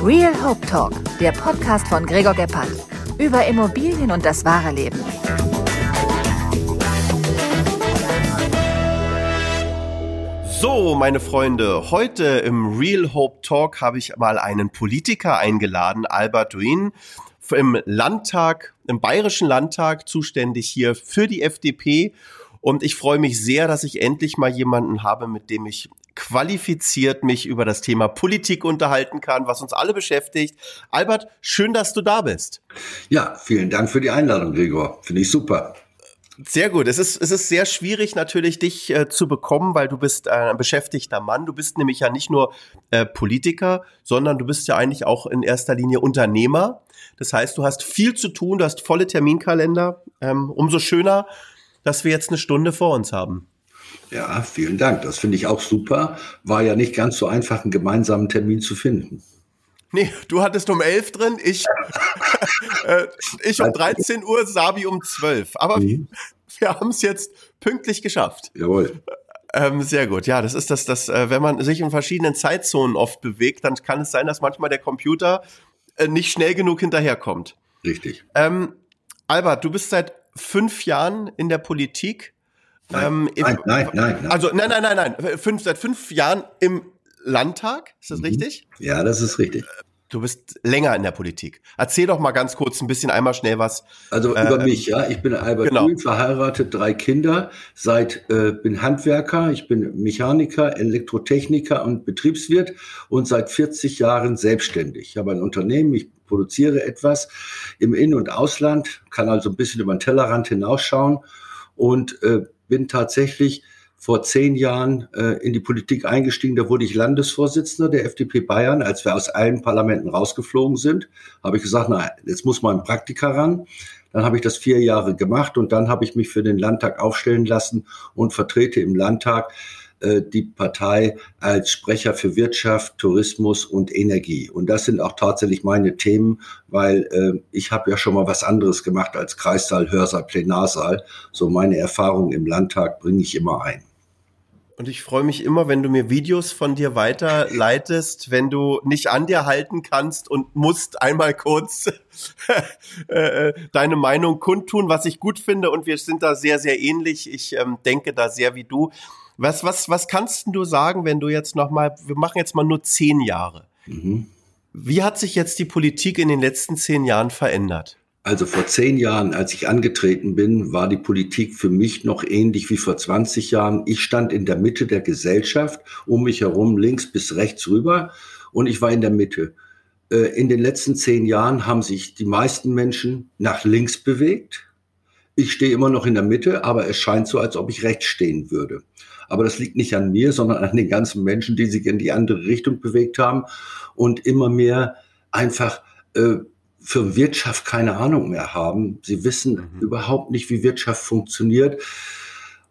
Real Hope Talk, der Podcast von Gregor Gebhardt. Über Immobilien und das wahre Leben. So, meine Freunde, heute im Real Hope Talk habe ich mal einen Politiker eingeladen, Albert Duin, im Landtag, im Bayerischen Landtag zuständig hier für die FDP. Und ich freue mich sehr, dass ich endlich mal jemanden habe, mit dem ich qualifiziert mich über das Thema Politik unterhalten kann, was uns alle beschäftigt. Albert, schön, dass du da bist. Ja, vielen Dank für die Einladung, Gregor. Finde ich super. Sehr gut. Es ist, es ist sehr schwierig natürlich, dich äh, zu bekommen, weil du bist äh, ein beschäftigter Mann. Du bist nämlich ja nicht nur äh, Politiker, sondern du bist ja eigentlich auch in erster Linie Unternehmer. Das heißt, du hast viel zu tun, du hast volle Terminkalender. Ähm, umso schöner, dass wir jetzt eine Stunde vor uns haben. Ja, vielen Dank. Das finde ich auch super. War ja nicht ganz so einfach, einen gemeinsamen Termin zu finden. Nee, du hattest um 11 drin, ich, äh, ich um 13 Uhr, Sabi um 12. Aber mhm. wir haben es jetzt pünktlich geschafft. Jawohl. Ähm, sehr gut. Ja, das ist das, das, äh, wenn man sich in verschiedenen Zeitzonen oft bewegt, dann kann es sein, dass manchmal der Computer äh, nicht schnell genug hinterherkommt. Richtig. Ähm, Albert, du bist seit fünf Jahren in der Politik. Nein, ähm, im, nein, nein, nein, nein, Also nein, nein, nein, nein. Fünf, seit fünf Jahren im Landtag, ist das mhm. richtig? Ja, das ist richtig. Du bist länger in der Politik. Erzähl doch mal ganz kurz ein bisschen einmal schnell was. Also äh, über mich, ja. Ich bin Albert genau. Grün, verheiratet, drei Kinder, seit äh, bin Handwerker, ich bin Mechaniker, Elektrotechniker und Betriebswirt und seit 40 Jahren selbstständig. Ich habe ein Unternehmen, ich produziere etwas im In- und Ausland, kann also ein bisschen über den Tellerrand hinausschauen und äh, bin tatsächlich vor zehn Jahren äh, in die Politik eingestiegen. Da wurde ich Landesvorsitzender der FDP Bayern. Als wir aus allen Parlamenten rausgeflogen sind, habe ich gesagt, na, jetzt muss mal ein Praktiker ran. Dann habe ich das vier Jahre gemacht und dann habe ich mich für den Landtag aufstellen lassen und vertrete im Landtag die Partei als Sprecher für Wirtschaft, Tourismus und Energie. Und das sind auch tatsächlich meine Themen, weil äh, ich habe ja schon mal was anderes gemacht als Kreissaal, Hörsaal, Plenarsaal. So meine Erfahrungen im Landtag bringe ich immer ein. Und ich freue mich immer, wenn du mir Videos von dir weiterleitest, wenn du nicht an dir halten kannst und musst einmal kurz äh, deine Meinung kundtun, was ich gut finde. Und wir sind da sehr, sehr ähnlich. Ich ähm, denke da sehr wie du. Was, was, was kannst du sagen, wenn du jetzt noch mal, wir machen jetzt mal nur zehn Jahre. Mhm. Wie hat sich jetzt die Politik in den letzten zehn Jahren verändert? Also vor zehn Jahren, als ich angetreten bin, war die Politik für mich noch ähnlich wie vor 20 Jahren. Ich stand in der Mitte der Gesellschaft, um mich herum links bis rechts rüber und ich war in der Mitte. Äh, in den letzten zehn Jahren haben sich die meisten Menschen nach links bewegt. Ich stehe immer noch in der Mitte, aber es scheint so, als ob ich rechts stehen würde. Aber das liegt nicht an mir, sondern an den ganzen Menschen, die sich in die andere Richtung bewegt haben und immer mehr einfach äh, für Wirtschaft keine Ahnung mehr haben. Sie wissen mhm. überhaupt nicht, wie Wirtschaft funktioniert.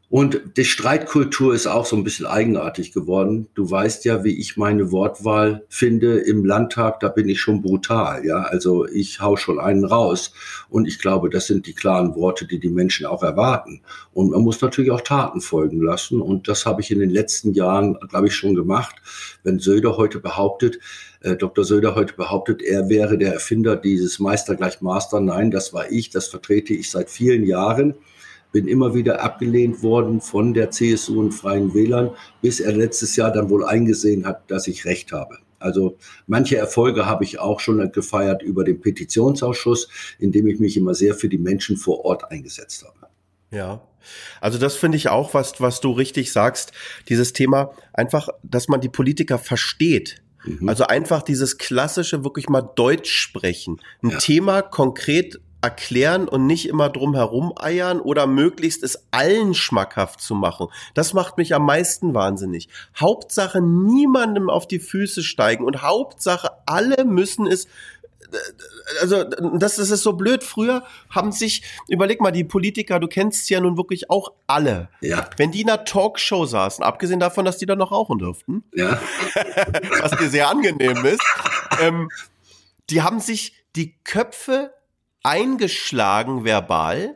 Und die Streitkultur ist auch so ein bisschen eigenartig geworden. Du weißt ja, wie ich meine Wortwahl finde im Landtag, da bin ich schon brutal, ja. Also ich hau schon einen raus. Und ich glaube, das sind die klaren Worte, die die Menschen auch erwarten. Und man muss natürlich auch Taten folgen lassen. Und das habe ich in den letzten Jahren, glaube ich, schon gemacht. Wenn Söder heute behauptet, äh, Dr. Söder heute behauptet, er wäre der Erfinder dieses Meister gleich Master. Nein, das war ich, das vertrete ich seit vielen Jahren bin immer wieder abgelehnt worden von der CSU und Freien Wählern, bis er letztes Jahr dann wohl eingesehen hat, dass ich recht habe. Also manche Erfolge habe ich auch schon gefeiert über den Petitionsausschuss, in dem ich mich immer sehr für die Menschen vor Ort eingesetzt habe. Ja. Also das finde ich auch, was, was du richtig sagst. Dieses Thema einfach, dass man die Politiker versteht. Mhm. Also einfach dieses klassische, wirklich mal Deutsch sprechen. Ein ja. Thema konkret erklären und nicht immer drum herum eiern oder möglichst es allen schmackhaft zu machen. Das macht mich am meisten wahnsinnig. Hauptsache niemandem auf die Füße steigen und Hauptsache alle müssen es also das, das ist so blöd. Früher haben sich, überleg mal, die Politiker, du kennst sie ja nun wirklich auch alle. Ja. Wenn die in einer Talkshow saßen, abgesehen davon, dass die da noch rauchen dürften, ja. was dir sehr angenehm ist, ähm, die haben sich die Köpfe eingeschlagen verbal,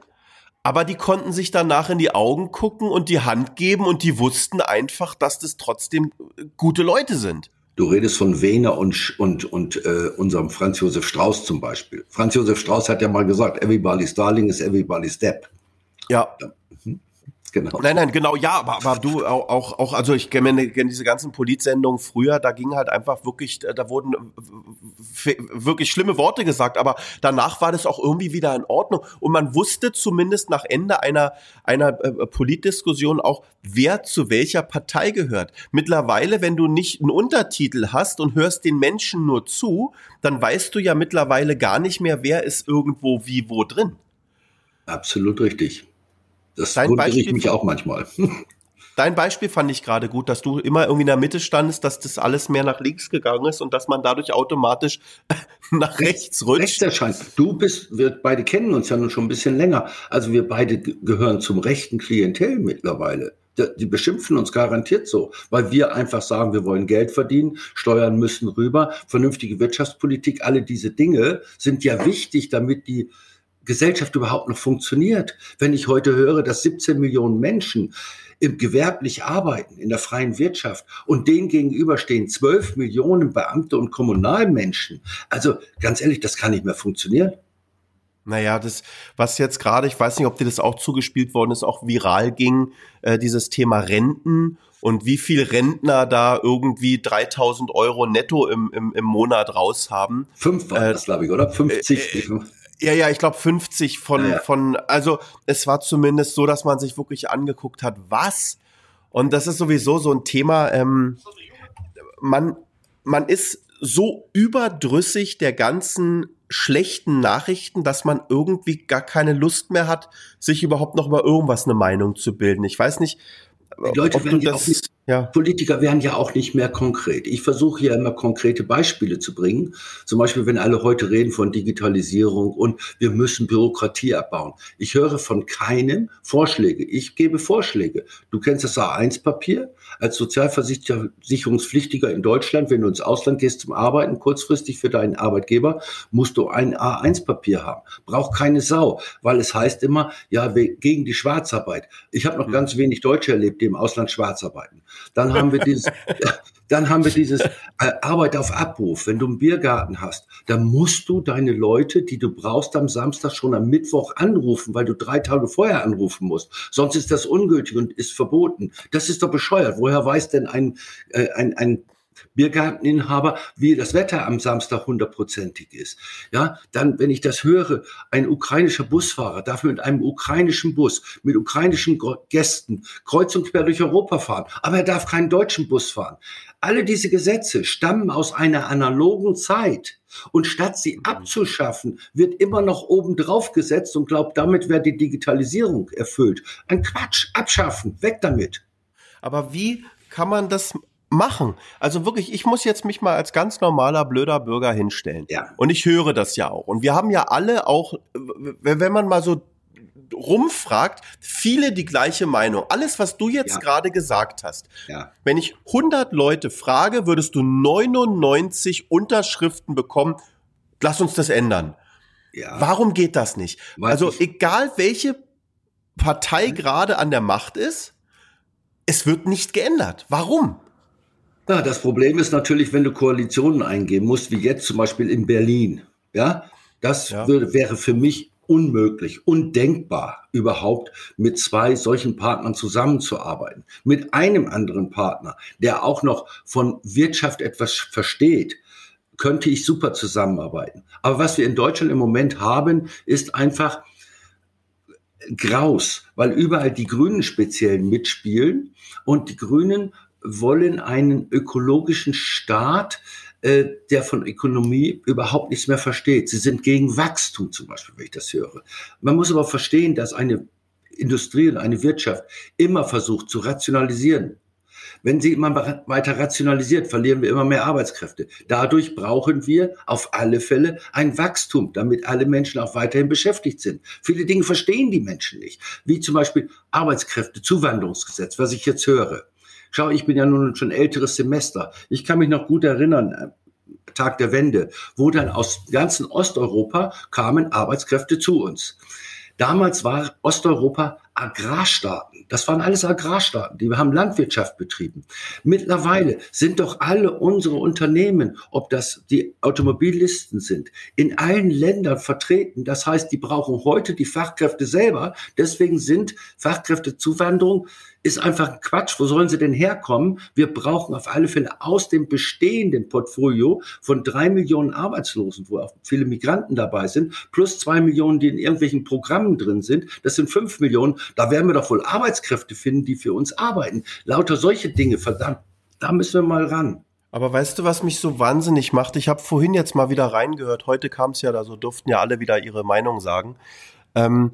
aber die konnten sich danach in die Augen gucken und die Hand geben und die wussten einfach, dass das trotzdem gute Leute sind. Du redest von Wehner und, und, und äh, unserem Franz Josef Strauß zum Beispiel. Franz Josef Strauß hat ja mal gesagt, everybody's darling is everybody's step. Ja. ja. Genau. Nein, nein, genau, ja, aber, aber du auch, auch, also ich kenne kenn diese ganzen Politsendungen früher, da ging halt einfach wirklich, da wurden wirklich schlimme Worte gesagt, aber danach war das auch irgendwie wieder in Ordnung und man wusste zumindest nach Ende einer, einer äh, Politdiskussion auch, wer zu welcher Partei gehört. Mittlerweile, wenn du nicht einen Untertitel hast und hörst den Menschen nur zu, dann weißt du ja mittlerweile gar nicht mehr, wer ist irgendwo wie wo drin. Absolut richtig. Das Dein wundere ich mich auch manchmal. Dein Beispiel fand ich gerade gut, dass du immer irgendwie in der Mitte standest, dass das alles mehr nach links gegangen ist und dass man dadurch automatisch nach rechts rutscht. Rechts erscheint. Du bist, wir beide kennen uns ja nun schon ein bisschen länger. Also wir beide gehören zum rechten Klientel mittlerweile. Die beschimpfen uns garantiert so, weil wir einfach sagen, wir wollen Geld verdienen, Steuern müssen rüber, vernünftige Wirtschaftspolitik, alle diese Dinge sind ja wichtig, damit die Gesellschaft überhaupt noch funktioniert. Wenn ich heute höre, dass 17 Millionen Menschen im gewerblich arbeiten, in der freien Wirtschaft und denen gegenüberstehen 12 Millionen Beamte und Kommunalmenschen. Also ganz ehrlich, das kann nicht mehr funktionieren. Naja, das, was jetzt gerade, ich weiß nicht, ob dir das auch zugespielt worden ist, auch viral ging, äh, dieses Thema Renten und wie viel Rentner da irgendwie 3000 Euro netto im, im, im Monat raus haben. Fünf war äh, das, glaube ich, oder? 50. Äh, äh ja, ja, ich glaube 50 von, ja, ja. von, also es war zumindest so, dass man sich wirklich angeguckt hat, was? Und das ist sowieso so ein Thema, ähm, man, man ist so überdrüssig der ganzen schlechten Nachrichten, dass man irgendwie gar keine Lust mehr hat, sich überhaupt noch mal irgendwas eine Meinung zu bilden. Ich weiß nicht, die Leute werden ja auch nicht, ja. Politiker werden ja auch nicht mehr konkret. Ich versuche ja immer konkrete Beispiele zu bringen. Zum Beispiel, wenn alle heute reden von Digitalisierung und wir müssen Bürokratie abbauen. Ich höre von keinem Vorschläge. Ich gebe Vorschläge. Du kennst das A1-Papier als Sozialversicherungspflichtiger in Deutschland. Wenn du ins Ausland gehst zum Arbeiten, kurzfristig für deinen Arbeitgeber, musst du ein A1-Papier haben. Braucht keine Sau, weil es heißt immer, ja, gegen die Schwarzarbeit. Ich habe noch mhm. ganz wenig Deutsche erlebt, die im Ausland schwarz arbeiten. Dann haben wir dieses, dann haben wir dieses äh, Arbeit auf Abruf. Wenn du einen Biergarten hast, dann musst du deine Leute, die du brauchst, am Samstag schon am Mittwoch anrufen, weil du drei Tage vorher anrufen musst. Sonst ist das ungültig und ist verboten. Das ist doch bescheuert. Woher weiß denn ein, äh, ein, ein Biergarteninhaber, wie das Wetter am Samstag hundertprozentig ist. Ja, dann, wenn ich das höre, ein ukrainischer Busfahrer darf mit einem ukrainischen Bus, mit ukrainischen Gästen kreuz und quer durch Europa fahren, aber er darf keinen deutschen Bus fahren. Alle diese Gesetze stammen aus einer analogen Zeit. Und statt sie mhm. abzuschaffen, wird immer noch oben drauf gesetzt und glaubt, damit wäre die Digitalisierung erfüllt. Ein Quatsch, abschaffen, weg damit. Aber wie kann man das machen. Also wirklich, ich muss jetzt mich mal als ganz normaler, blöder Bürger hinstellen. Ja. Und ich höre das ja auch. Und wir haben ja alle auch, wenn man mal so rumfragt, viele die gleiche Meinung. Alles, was du jetzt ja. gerade gesagt hast. Ja. Wenn ich 100 Leute frage, würdest du 99 Unterschriften bekommen. Lass uns das ändern. Ja. Warum geht das nicht? Weiß also ich. egal welche Partei gerade an der Macht ist, es wird nicht geändert. Warum? Ja, das Problem ist natürlich, wenn du Koalitionen eingehen musst, wie jetzt zum Beispiel in Berlin. Ja, das ja. Würde, wäre für mich unmöglich, undenkbar, überhaupt mit zwei solchen Partnern zusammenzuarbeiten. Mit einem anderen Partner, der auch noch von Wirtschaft etwas versteht, könnte ich super zusammenarbeiten. Aber was wir in Deutschland im Moment haben, ist einfach Graus, weil überall die Grünen speziell mitspielen und die Grünen wollen einen ökologischen Staat, äh, der von Ökonomie überhaupt nichts mehr versteht. Sie sind gegen Wachstum zum Beispiel, wenn ich das höre. Man muss aber verstehen, dass eine Industrie und eine Wirtschaft immer versucht zu rationalisieren. Wenn sie immer weiter rationalisiert, verlieren wir immer mehr Arbeitskräfte. Dadurch brauchen wir auf alle Fälle ein Wachstum, damit alle Menschen auch weiterhin beschäftigt sind. Viele Dinge verstehen die Menschen nicht, wie zum Beispiel Arbeitskräfte, Zuwanderungsgesetz, was ich jetzt höre. Schau, ich bin ja nun schon älteres Semester. Ich kann mich noch gut erinnern, äh, Tag der Wende, wo dann aus ganzen Osteuropa kamen Arbeitskräfte zu uns. Damals war Osteuropa Agrarstaaten. Das waren alles Agrarstaaten, die haben Landwirtschaft betrieben. Mittlerweile sind doch alle unsere Unternehmen, ob das die Automobilisten sind, in allen Ländern vertreten. Das heißt, die brauchen heute die Fachkräfte selber. Deswegen sind Fachkräftezuwanderung ist einfach Quatsch. Wo sollen sie denn herkommen? Wir brauchen auf alle Fälle aus dem bestehenden Portfolio von drei Millionen Arbeitslosen, wo auch viele Migranten dabei sind, plus zwei Millionen, die in irgendwelchen Programmen drin sind. Das sind fünf Millionen. Da werden wir doch wohl Arbeitskräfte finden, die für uns arbeiten. Lauter solche Dinge, verdammt, da müssen wir mal ran. Aber weißt du, was mich so wahnsinnig macht? Ich habe vorhin jetzt mal wieder reingehört. Heute kam es ja da, so durften ja alle wieder ihre Meinung sagen. Ähm,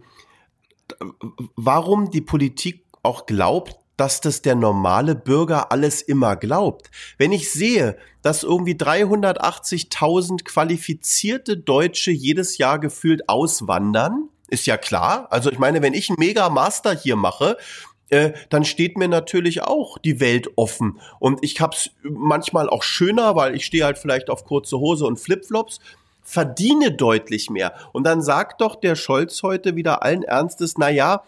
warum die Politik auch glaubt, dass das der normale Bürger alles immer glaubt. Wenn ich sehe, dass irgendwie 380.000 qualifizierte Deutsche jedes Jahr gefühlt auswandern, ist ja klar. Also ich meine, wenn ich einen Mega-Master hier mache, äh, dann steht mir natürlich auch die Welt offen. Und ich hab's manchmal auch schöner, weil ich stehe halt vielleicht auf kurze Hose und Flipflops verdiene deutlich mehr. Und dann sagt doch der Scholz heute wieder allen Ernstes, na ja,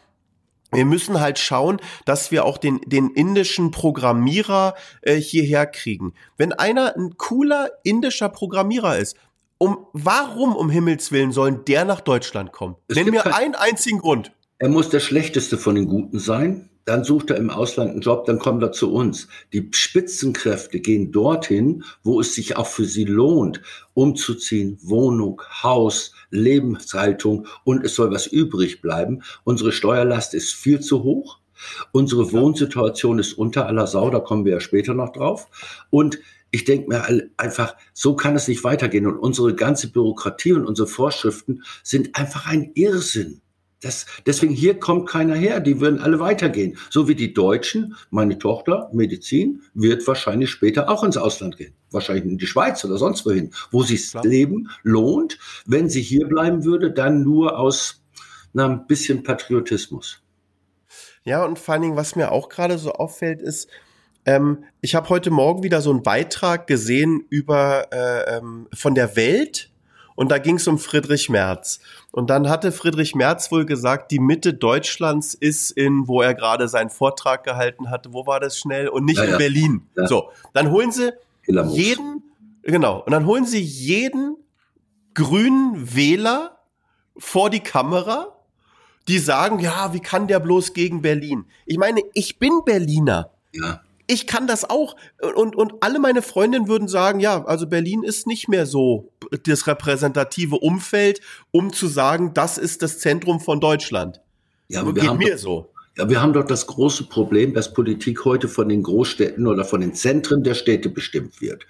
wir müssen halt schauen, dass wir auch den, den indischen Programmierer äh, hierher kriegen. Wenn einer ein cooler indischer Programmierer ist, um warum um Himmels Willen sollen der nach Deutschland kommen? Es Nenn mir einen einzigen Grund. Er muss der schlechteste von den Guten sein dann sucht er im Ausland einen Job, dann kommt er zu uns. Die Spitzenkräfte gehen dorthin, wo es sich auch für sie lohnt, umzuziehen, Wohnung, Haus, Lebenshaltung und es soll was übrig bleiben. Unsere Steuerlast ist viel zu hoch. Unsere Wohnsituation ist unter aller Sau, da kommen wir ja später noch drauf. Und ich denke mir einfach, so kann es nicht weitergehen. Und unsere ganze Bürokratie und unsere Vorschriften sind einfach ein Irrsinn. Das, deswegen hier kommt keiner her. Die würden alle weitergehen. So wie die Deutschen. Meine Tochter, Medizin, wird wahrscheinlich später auch ins Ausland gehen. Wahrscheinlich in die Schweiz oder sonst wohin. Wo sich Leben lohnt. Wenn sie hier bleiben würde, dann nur aus na, ein bisschen Patriotismus. Ja, und vor allen Dingen, was mir auch gerade so auffällt, ist, ähm, ich habe heute Morgen wieder so einen Beitrag gesehen über äh, ähm, von der Welt und da ging es um Friedrich Merz. Und dann hatte Friedrich Merz wohl gesagt, die Mitte Deutschlands ist in, wo er gerade seinen Vortrag gehalten hatte, wo war das schnell? Und nicht ja, in ja. Berlin. Ja. So, dann holen sie jeden, genau, und dann holen sie jeden grünen Wähler vor die Kamera, die sagen, ja, wie kann der bloß gegen Berlin? Ich meine, ich bin Berliner. Ja ich kann das auch. Und, und alle meine Freundinnen würden sagen, ja, also Berlin ist nicht mehr so das repräsentative Umfeld, um zu sagen, das ist das Zentrum von Deutschland. Ja, aber geht mir so. Ja, wir haben doch das große Problem, dass Politik heute von den Großstädten oder von den Zentren der Städte bestimmt wird.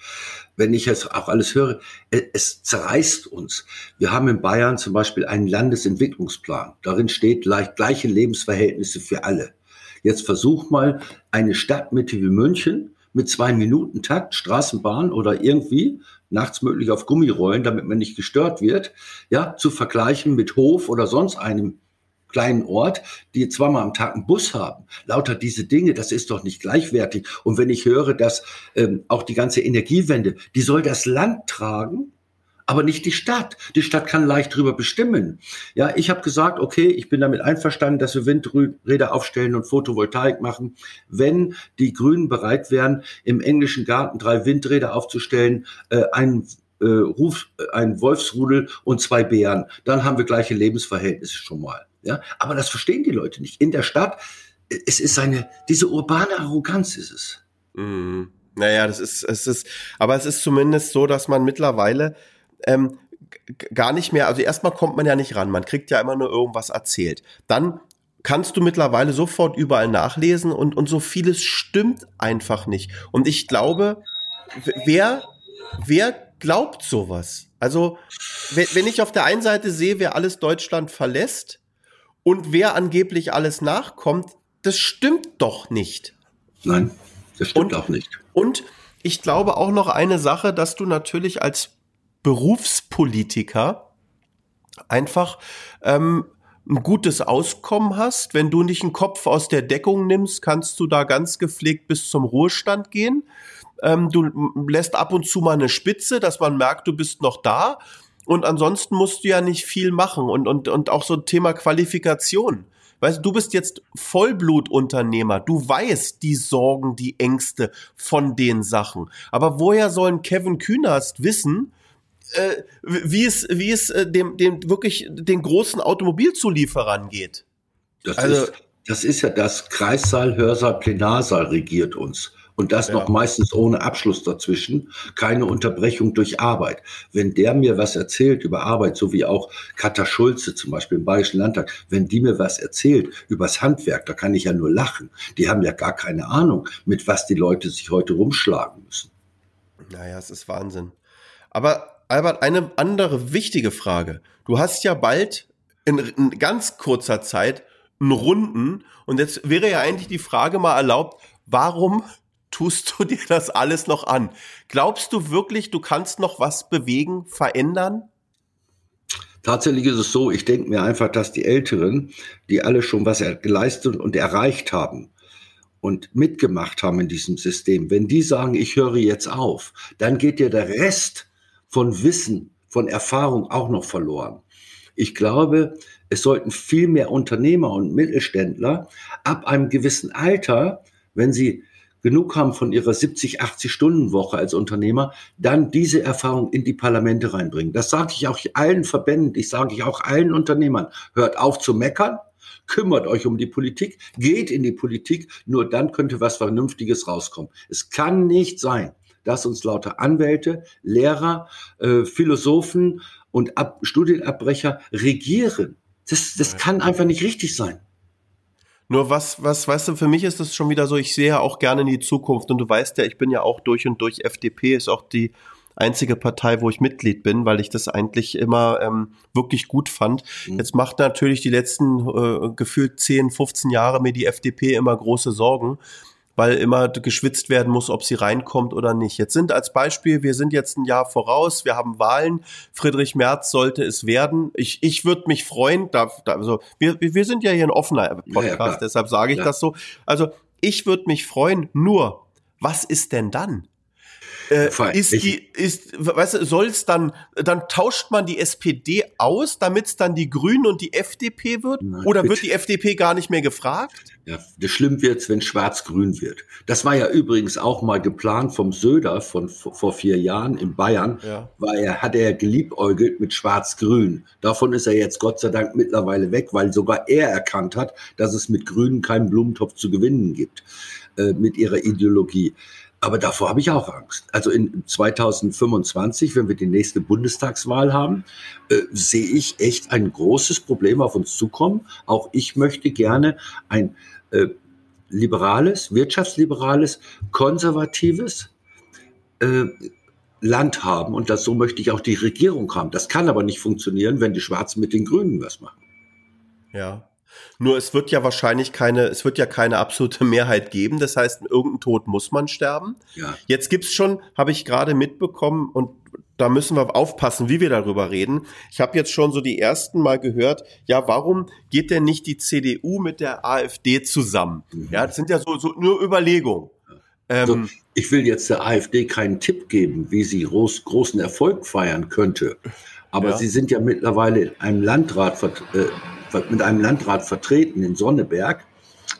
Wenn ich jetzt auch alles höre, es zerreißt uns. Wir haben in Bayern zum Beispiel einen Landesentwicklungsplan. Darin steht gleiche Lebensverhältnisse für alle. Jetzt versuch mal eine Stadtmitte wie München mit zwei Minuten Takt, Straßenbahn oder irgendwie nachts möglich auf Gummirollen, damit man nicht gestört wird, ja, zu vergleichen mit Hof oder sonst einem kleinen Ort, die zweimal am Tag einen Bus haben. Lauter diese Dinge, das ist doch nicht gleichwertig. Und wenn ich höre, dass ähm, auch die ganze Energiewende, die soll das Land tragen, aber nicht die Stadt. Die Stadt kann leicht drüber bestimmen. Ja, ich habe gesagt, okay, ich bin damit einverstanden, dass wir Windräder aufstellen und Photovoltaik machen. Wenn die Grünen bereit wären, im englischen Garten drei Windräder aufzustellen, äh, ein äh, Ruf, äh, ein Wolfsrudel und zwei Bären, dann haben wir gleiche Lebensverhältnisse schon mal. Ja, aber das verstehen die Leute nicht. In der Stadt, es ist eine, diese urbane Arroganz ist es. Mhm. Naja, das ist, es ist, aber es ist zumindest so, dass man mittlerweile ähm, gar nicht mehr, also erstmal kommt man ja nicht ran, man kriegt ja immer nur irgendwas erzählt. Dann kannst du mittlerweile sofort überall nachlesen und, und so vieles stimmt einfach nicht. Und ich glaube, wer, wer glaubt sowas? Also, wenn ich auf der einen Seite sehe, wer alles Deutschland verlässt und wer angeblich alles nachkommt, das stimmt doch nicht. Nein, das stimmt und, auch nicht. Und ich glaube auch noch eine Sache, dass du natürlich als Berufspolitiker einfach ähm, ein gutes Auskommen hast. Wenn du nicht einen Kopf aus der Deckung nimmst, kannst du da ganz gepflegt bis zum Ruhestand gehen. Ähm, du lässt ab und zu mal eine Spitze, dass man merkt, du bist noch da. Und ansonsten musst du ja nicht viel machen. Und, und, und auch so ein Thema Qualifikation. Weißt du, du bist jetzt Vollblutunternehmer. Du weißt die Sorgen, die Ängste von den Sachen. Aber woher sollen Kevin Kühnerst wissen, äh, wie es, wie es äh, dem, dem wirklich den großen Automobilzulieferern geht? Das, also, ist, das ist ja das Kreissaal, Hörsaal, Plenarsaal regiert uns. Und das ja. noch meistens ohne Abschluss dazwischen, keine Unterbrechung durch Arbeit. Wenn der mir was erzählt über Arbeit, so wie auch Katha Schulze zum Beispiel im Bayerischen Landtag, wenn die mir was erzählt übers Handwerk, da kann ich ja nur lachen. Die haben ja gar keine Ahnung, mit was die Leute sich heute rumschlagen müssen. Naja, es ist Wahnsinn. Aber Albert, eine andere wichtige Frage. Du hast ja bald in, in ganz kurzer Zeit einen Runden und jetzt wäre ja eigentlich die Frage mal erlaubt, warum tust du dir das alles noch an? Glaubst du wirklich, du kannst noch was bewegen, verändern? Tatsächlich ist es so, ich denke mir einfach, dass die Älteren, die alle schon was geleistet und erreicht haben und mitgemacht haben in diesem System, wenn die sagen, ich höre jetzt auf, dann geht dir der Rest von Wissen, von Erfahrung auch noch verloren. Ich glaube, es sollten viel mehr Unternehmer und Mittelständler ab einem gewissen Alter, wenn sie genug haben von ihrer 70, 80 Stunden Woche als Unternehmer, dann diese Erfahrung in die Parlamente reinbringen. Das sage ich auch allen Verbänden, ich sage ich auch allen Unternehmern. Hört auf zu meckern, kümmert euch um die Politik, geht in die Politik, nur dann könnte was Vernünftiges rauskommen. Es kann nicht sein, dass uns lauter Anwälte, Lehrer, äh, Philosophen und Ab Studienabbrecher regieren. Das, das kann einfach nicht richtig sein. Nur was, was, weißt du, für mich ist das schon wieder so, ich sehe ja auch gerne in die Zukunft und du weißt ja, ich bin ja auch durch und durch FDP, ist auch die einzige Partei, wo ich Mitglied bin, weil ich das eigentlich immer ähm, wirklich gut fand. Mhm. Jetzt macht natürlich die letzten äh, gefühlt 10, 15 Jahre mir die FDP immer große Sorgen weil immer geschwitzt werden muss, ob sie reinkommt oder nicht. Jetzt sind als Beispiel, wir sind jetzt ein Jahr voraus, wir haben Wahlen, Friedrich Merz sollte es werden. Ich, ich würde mich freuen, da, da, also wir, wir sind ja hier ein offener Podcast, ja, ja, deshalb sage ich ja. das so. Also ich würde mich freuen, nur was ist denn dann? Äh, ist die, ist, weißt du, soll es dann, dann tauscht man die SPD aus, damit es dann die Grünen und die FDP wird? Nein, Oder bitte. wird die FDP gar nicht mehr gefragt? Ja, das schlimm wird's, wenn schwarz-grün wird. Das war ja übrigens auch mal geplant vom Söder von vor vier Jahren in Bayern, ja. weil er hat er geliebäugelt mit schwarz-grün. Davon ist er jetzt Gott sei Dank mittlerweile weg, weil sogar er erkannt hat, dass es mit Grünen keinen Blumentopf zu gewinnen gibt, äh, mit ihrer Ideologie. Aber davor habe ich auch Angst. Also in 2025, wenn wir die nächste Bundestagswahl haben, äh, sehe ich echt ein großes Problem auf uns zukommen. Auch ich möchte gerne ein äh, liberales, wirtschaftsliberales, konservatives äh, Land haben. Und das so möchte ich auch die Regierung haben. Das kann aber nicht funktionieren, wenn die Schwarzen mit den Grünen was machen. Ja. Nur es wird ja wahrscheinlich keine, es wird ja keine absolute Mehrheit geben. Das heißt, irgendein Tod muss man sterben. Ja. Jetzt gibt's schon, habe ich gerade mitbekommen, und da müssen wir aufpassen, wie wir darüber reden. Ich habe jetzt schon so die ersten Mal gehört, ja, warum geht denn nicht die CDU mit der AfD zusammen? Mhm. Ja, das sind ja so, so nur Überlegungen. Also, ähm, ich will jetzt der AfD keinen Tipp geben, wie sie groß, großen Erfolg feiern könnte. Aber ja. sie sind ja mittlerweile in einem Landrat äh, mit einem Landrat vertreten in Sonneberg.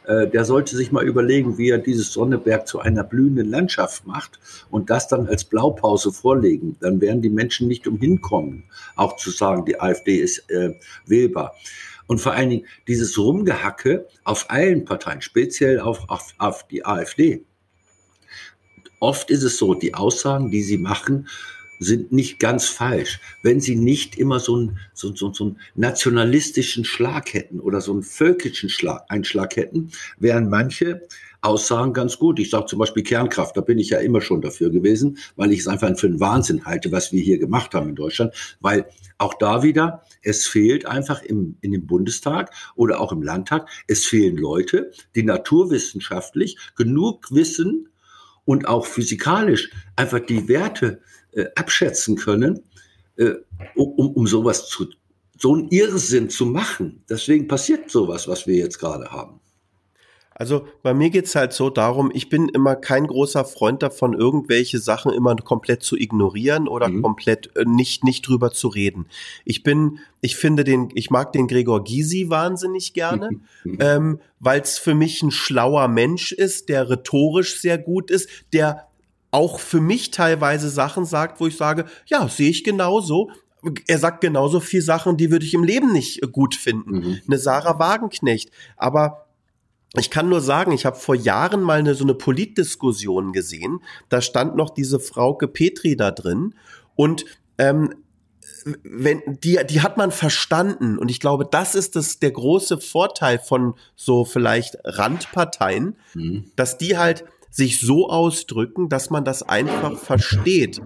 Äh, der sollte sich mal überlegen, wie er dieses Sonneberg zu einer blühenden Landschaft macht und das dann als Blaupause vorlegen. Dann werden die Menschen nicht umhin kommen, auch zu sagen, die AfD ist äh, wählbar. Und vor allen Dingen dieses Rumgehacke auf allen Parteien, speziell auf, auf, auf die AfD. Oft ist es so, die Aussagen, die sie machen, sind nicht ganz falsch, wenn sie nicht immer so einen, so, so, so einen nationalistischen Schlag hätten oder so einen völkischen Schlag, Einschlag hätten, wären manche Aussagen ganz gut. Ich sage zum Beispiel Kernkraft, da bin ich ja immer schon dafür gewesen, weil ich es einfach für einen Wahnsinn halte, was wir hier gemacht haben in Deutschland, weil auch da wieder, es fehlt einfach im, in dem Bundestag oder auch im Landtag, es fehlen Leute, die naturwissenschaftlich genug wissen und auch physikalisch einfach die Werte äh, abschätzen können, äh, um, um sowas zu, so einen Irrsinn zu machen. Deswegen passiert sowas, was wir jetzt gerade haben. Also bei mir geht's halt so darum, ich bin immer kein großer Freund davon, irgendwelche Sachen immer komplett zu ignorieren oder mhm. komplett äh, nicht, nicht drüber zu reden. Ich bin, ich finde den, ich mag den Gregor Gysi wahnsinnig gerne, mhm. ähm, weil es für mich ein schlauer Mensch ist, der rhetorisch sehr gut ist, der auch für mich teilweise Sachen sagt, wo ich sage, ja, sehe ich genauso. Er sagt genauso viel Sachen, die würde ich im Leben nicht äh, gut finden. Mhm. Eine Sarah Wagenknecht. Aber ich kann nur sagen, ich habe vor Jahren mal eine, so eine Politdiskussion gesehen. Da stand noch diese Frauke Petri da drin und ähm, wenn die die hat man verstanden und ich glaube, das ist das der große Vorteil von so vielleicht Randparteien, mhm. dass die halt sich so ausdrücken, dass man das einfach versteht.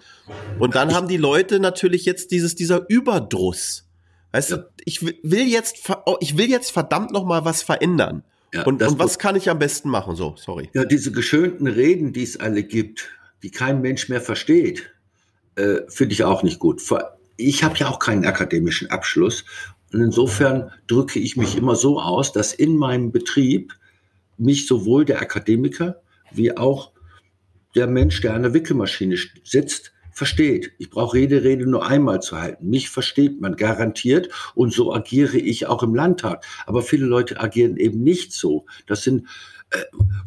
Und dann haben die Leute natürlich jetzt dieses dieser Überdruss. Weißt ja. du, ich will jetzt oh, ich will jetzt verdammt noch mal was verändern. Ja, und, und was kann ich am besten machen? So, sorry. Ja, diese geschönten Reden, die es alle gibt, die kein Mensch mehr versteht, äh, finde ich auch nicht gut. Ich habe ja auch keinen akademischen Abschluss. Und insofern drücke ich mich immer so aus, dass in meinem Betrieb mich sowohl der Akademiker wie auch der Mensch, der an der Wickelmaschine sitzt, versteht. Ich brauche Rede, Rede nur einmal zu halten. Mich versteht man garantiert und so agiere ich auch im Landtag. Aber viele Leute agieren eben nicht so. Das sind äh,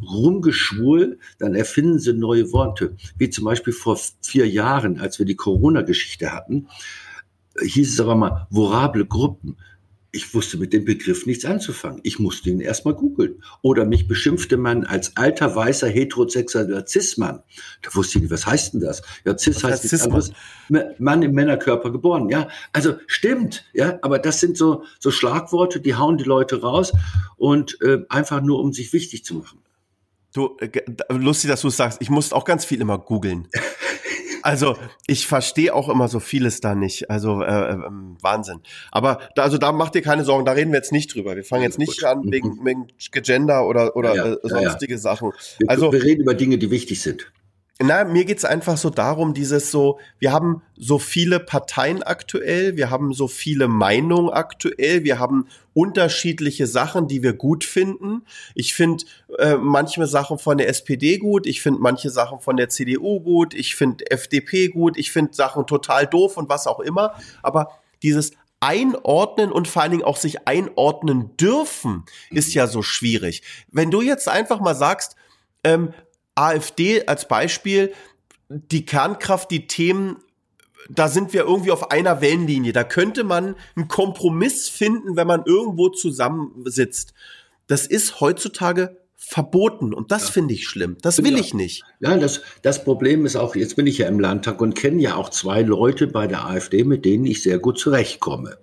rumgeschwul, dann erfinden sie neue Worte. Wie zum Beispiel vor vier Jahren, als wir die Corona-Geschichte hatten, hieß es aber mal, vorable Gruppen ich wusste mit dem Begriff nichts anzufangen. Ich musste ihn erstmal googeln. Oder mich beschimpfte man als alter, weißer, heterosexueller Cis-Mann. Da wusste ich nicht, was heißt denn das? Ja, Cis was heißt nichts anderes. Mann im Männerkörper geboren. Ja, also stimmt. Ja, aber das sind so, so Schlagworte, die hauen die Leute raus und äh, einfach nur, um sich wichtig zu machen. Du, äh, lustig, dass du es sagst. Ich musste auch ganz viel immer googeln. Also ich verstehe auch immer so vieles da nicht. Also äh, äh, Wahnsinn. Aber da, also da macht dir keine Sorgen, da reden wir jetzt nicht drüber. Wir fangen jetzt nicht an wegen, mhm. wegen Gender oder, oder ja, ja, äh, sonstige ja, Sachen. Also wir reden über Dinge, die wichtig sind. Na, mir geht's einfach so darum, dieses so, wir haben so viele Parteien aktuell, wir haben so viele Meinungen aktuell, wir haben unterschiedliche Sachen, die wir gut finden. Ich finde äh, manche Sachen von der SPD gut, ich finde manche Sachen von der CDU gut, ich finde FDP gut, ich finde Sachen total doof und was auch immer. Aber dieses einordnen und vor allen Dingen auch sich einordnen dürfen, ist ja so schwierig. Wenn du jetzt einfach mal sagst, ähm, AfD als Beispiel, die Kernkraft, die Themen, da sind wir irgendwie auf einer Wellenlinie. Da könnte man einen Kompromiss finden, wenn man irgendwo zusammensitzt. Das ist heutzutage verboten und das ja. finde ich schlimm. Das will ja. ich nicht. Ja, das, das Problem ist auch, jetzt bin ich ja im Landtag und kenne ja auch zwei Leute bei der AfD, mit denen ich sehr gut zurechtkomme.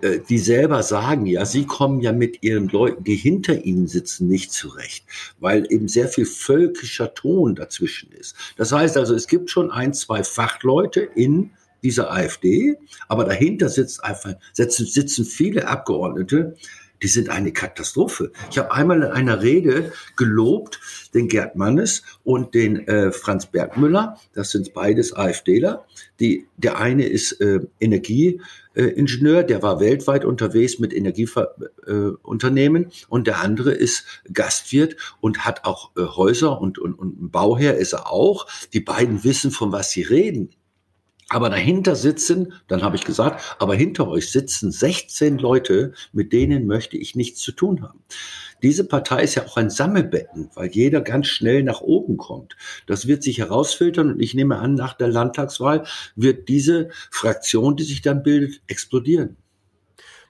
Äh, die selber sagen ja, sie kommen ja mit ihren Leuten, die hinter ihnen sitzen, nicht zurecht, weil eben sehr viel völkischer Ton dazwischen ist. Das heißt also, es gibt schon ein, zwei Fachleute in dieser AfD, aber dahinter sitzt einfach, sitzen, sitzen viele Abgeordnete, die sind eine Katastrophe. Ich habe einmal in einer Rede gelobt den Gerd Mannes und den äh, Franz Bergmüller. Das sind beides AfDler. Die, der eine ist äh, Energieingenieur, der war weltweit unterwegs mit Energieunternehmen äh, und der andere ist Gastwirt und hat auch äh, Häuser und, und, und Bauherr ist er auch. Die beiden wissen, von was sie reden. Aber dahinter sitzen, dann habe ich gesagt, aber hinter euch sitzen 16 Leute, mit denen möchte ich nichts zu tun haben. Diese Partei ist ja auch ein Sammelbecken, weil jeder ganz schnell nach oben kommt. Das wird sich herausfiltern und ich nehme an, nach der Landtagswahl wird diese Fraktion, die sich dann bildet, explodieren.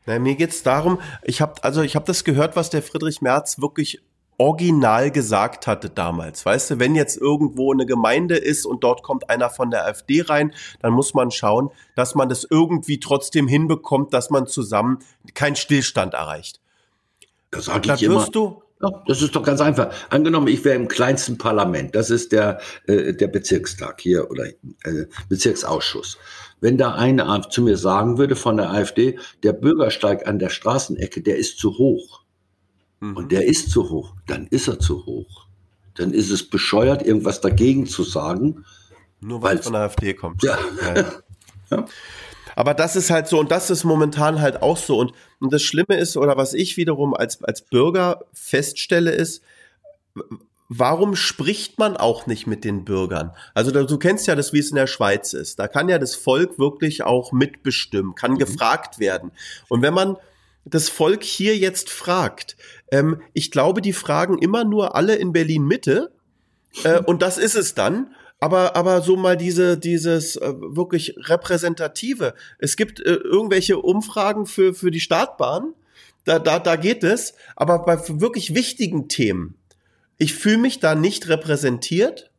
Na, mir geht's darum, ich habe also ich habe das gehört, was der Friedrich Merz wirklich original gesagt hatte damals. Weißt du, wenn jetzt irgendwo eine Gemeinde ist und dort kommt einer von der AfD rein, dann muss man schauen, dass man das irgendwie trotzdem hinbekommt, dass man zusammen keinen Stillstand erreicht. Das sage ich immer. Du ja, das ist doch ganz einfach. Angenommen, ich wäre im kleinsten Parlament, das ist der, äh, der Bezirkstag hier oder äh, Bezirksausschuss. Wenn da einer zu mir sagen würde von der AfD, der Bürgersteig an der Straßenecke, der ist zu hoch, mhm. und der ist zu hoch, dann ist er zu hoch. Dann ist es bescheuert, irgendwas dagegen zu sagen. Nur weil es von der AfD kommt. Ja. ja. ja. Aber das ist halt so und das ist momentan halt auch so. Und, und das Schlimme ist, oder was ich wiederum als, als Bürger feststelle, ist, warum spricht man auch nicht mit den Bürgern? Also du kennst ja das, wie es in der Schweiz ist. Da kann ja das Volk wirklich auch mitbestimmen, kann mhm. gefragt werden. Und wenn man das Volk hier jetzt fragt, ähm, ich glaube, die fragen immer nur alle in Berlin Mitte. Äh, und das ist es dann. Aber, aber so mal diese, dieses äh, wirklich repräsentative. Es gibt äh, irgendwelche Umfragen für, für die Startbahn. Da, da, da geht es. Aber bei wirklich wichtigen Themen, ich fühle mich da nicht repräsentiert.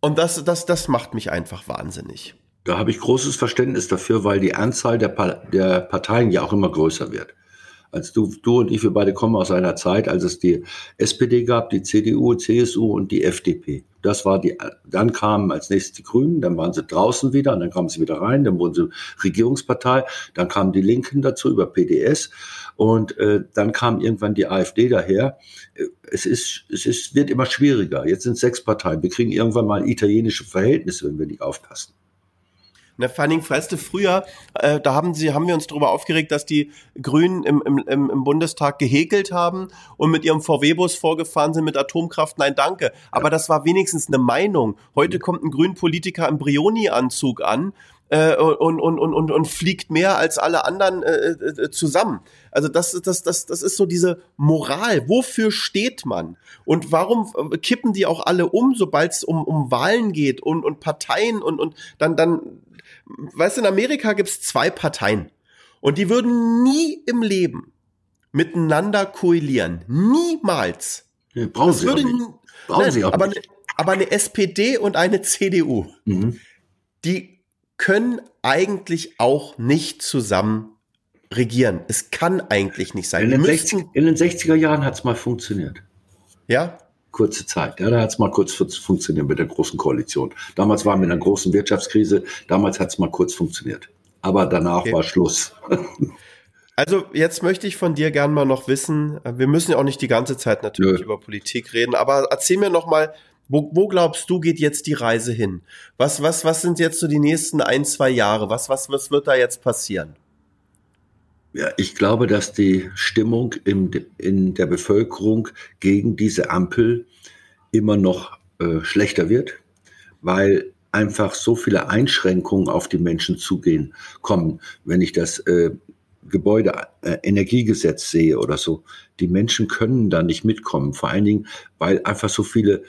Und das, das, das macht mich einfach wahnsinnig. Da habe ich großes Verständnis dafür, weil die Anzahl der, pa der Parteien ja auch immer größer wird. Als du, du und ich, wir beide kommen aus einer Zeit, als es die SPD gab, die CDU, CSU und die FDP. Das war die, dann kamen als nächstes die Grünen, dann waren sie draußen wieder und dann kamen sie wieder rein, dann wurden sie Regierungspartei, dann kamen die Linken dazu über PDS und äh, dann kam irgendwann die AfD daher. Äh, es ist, es ist, wird immer schwieriger. Jetzt sind sechs Parteien. Wir kriegen irgendwann mal italienische Verhältnisse, wenn wir nicht aufpassen. Na, vor allen Dingen, weißt du, früher, äh, da haben sie, haben wir uns darüber aufgeregt, dass die Grünen im, im, im Bundestag gehäkelt haben und mit ihrem VW-Bus vorgefahren sind mit Atomkraft. Nein, danke. Aber das war wenigstens eine Meinung. Heute kommt ein grünen Politiker im Brioni-Anzug an äh, und, und, und, und, und fliegt mehr als alle anderen äh, äh, zusammen. Also das, das, das, das ist so diese Moral. Wofür steht man? Und warum äh, kippen die auch alle um, sobald es um, um Wahlen geht und, und Parteien und, und dann, dann, weißt du, in Amerika gibt's zwei Parteien. Und die würden nie im Leben miteinander koalieren. Niemals. Ja, brauchen sie würde, auch nicht. Brauchen nein, sie auch aber, nicht. aber eine SPD und eine CDU, mhm. die können eigentlich auch nicht zusammen regieren. Es kann eigentlich nicht sein. In den, 60, in den 60er Jahren hat es mal funktioniert. Ja? Kurze Zeit. Ja, da hat es mal kurz funktioniert mit der großen Koalition. Damals waren wir in einer großen Wirtschaftskrise. Damals hat es mal kurz funktioniert. Aber danach okay. war Schluss. Also jetzt möchte ich von dir gern mal noch wissen, wir müssen ja auch nicht die ganze Zeit natürlich Nö. über Politik reden, aber erzähl mir noch mal, wo, wo glaubst du, geht jetzt die Reise hin? Was, was, was sind jetzt so die nächsten ein, zwei Jahre? Was, was, was wird da jetzt passieren? Ja, ich glaube, dass die Stimmung im, in der Bevölkerung gegen diese Ampel immer noch äh, schlechter wird, weil einfach so viele Einschränkungen auf die Menschen zugehen kommen. Wenn ich das äh, Gebäudeenergiegesetz äh, sehe oder so, die Menschen können da nicht mitkommen. Vor allen Dingen, weil einfach so viele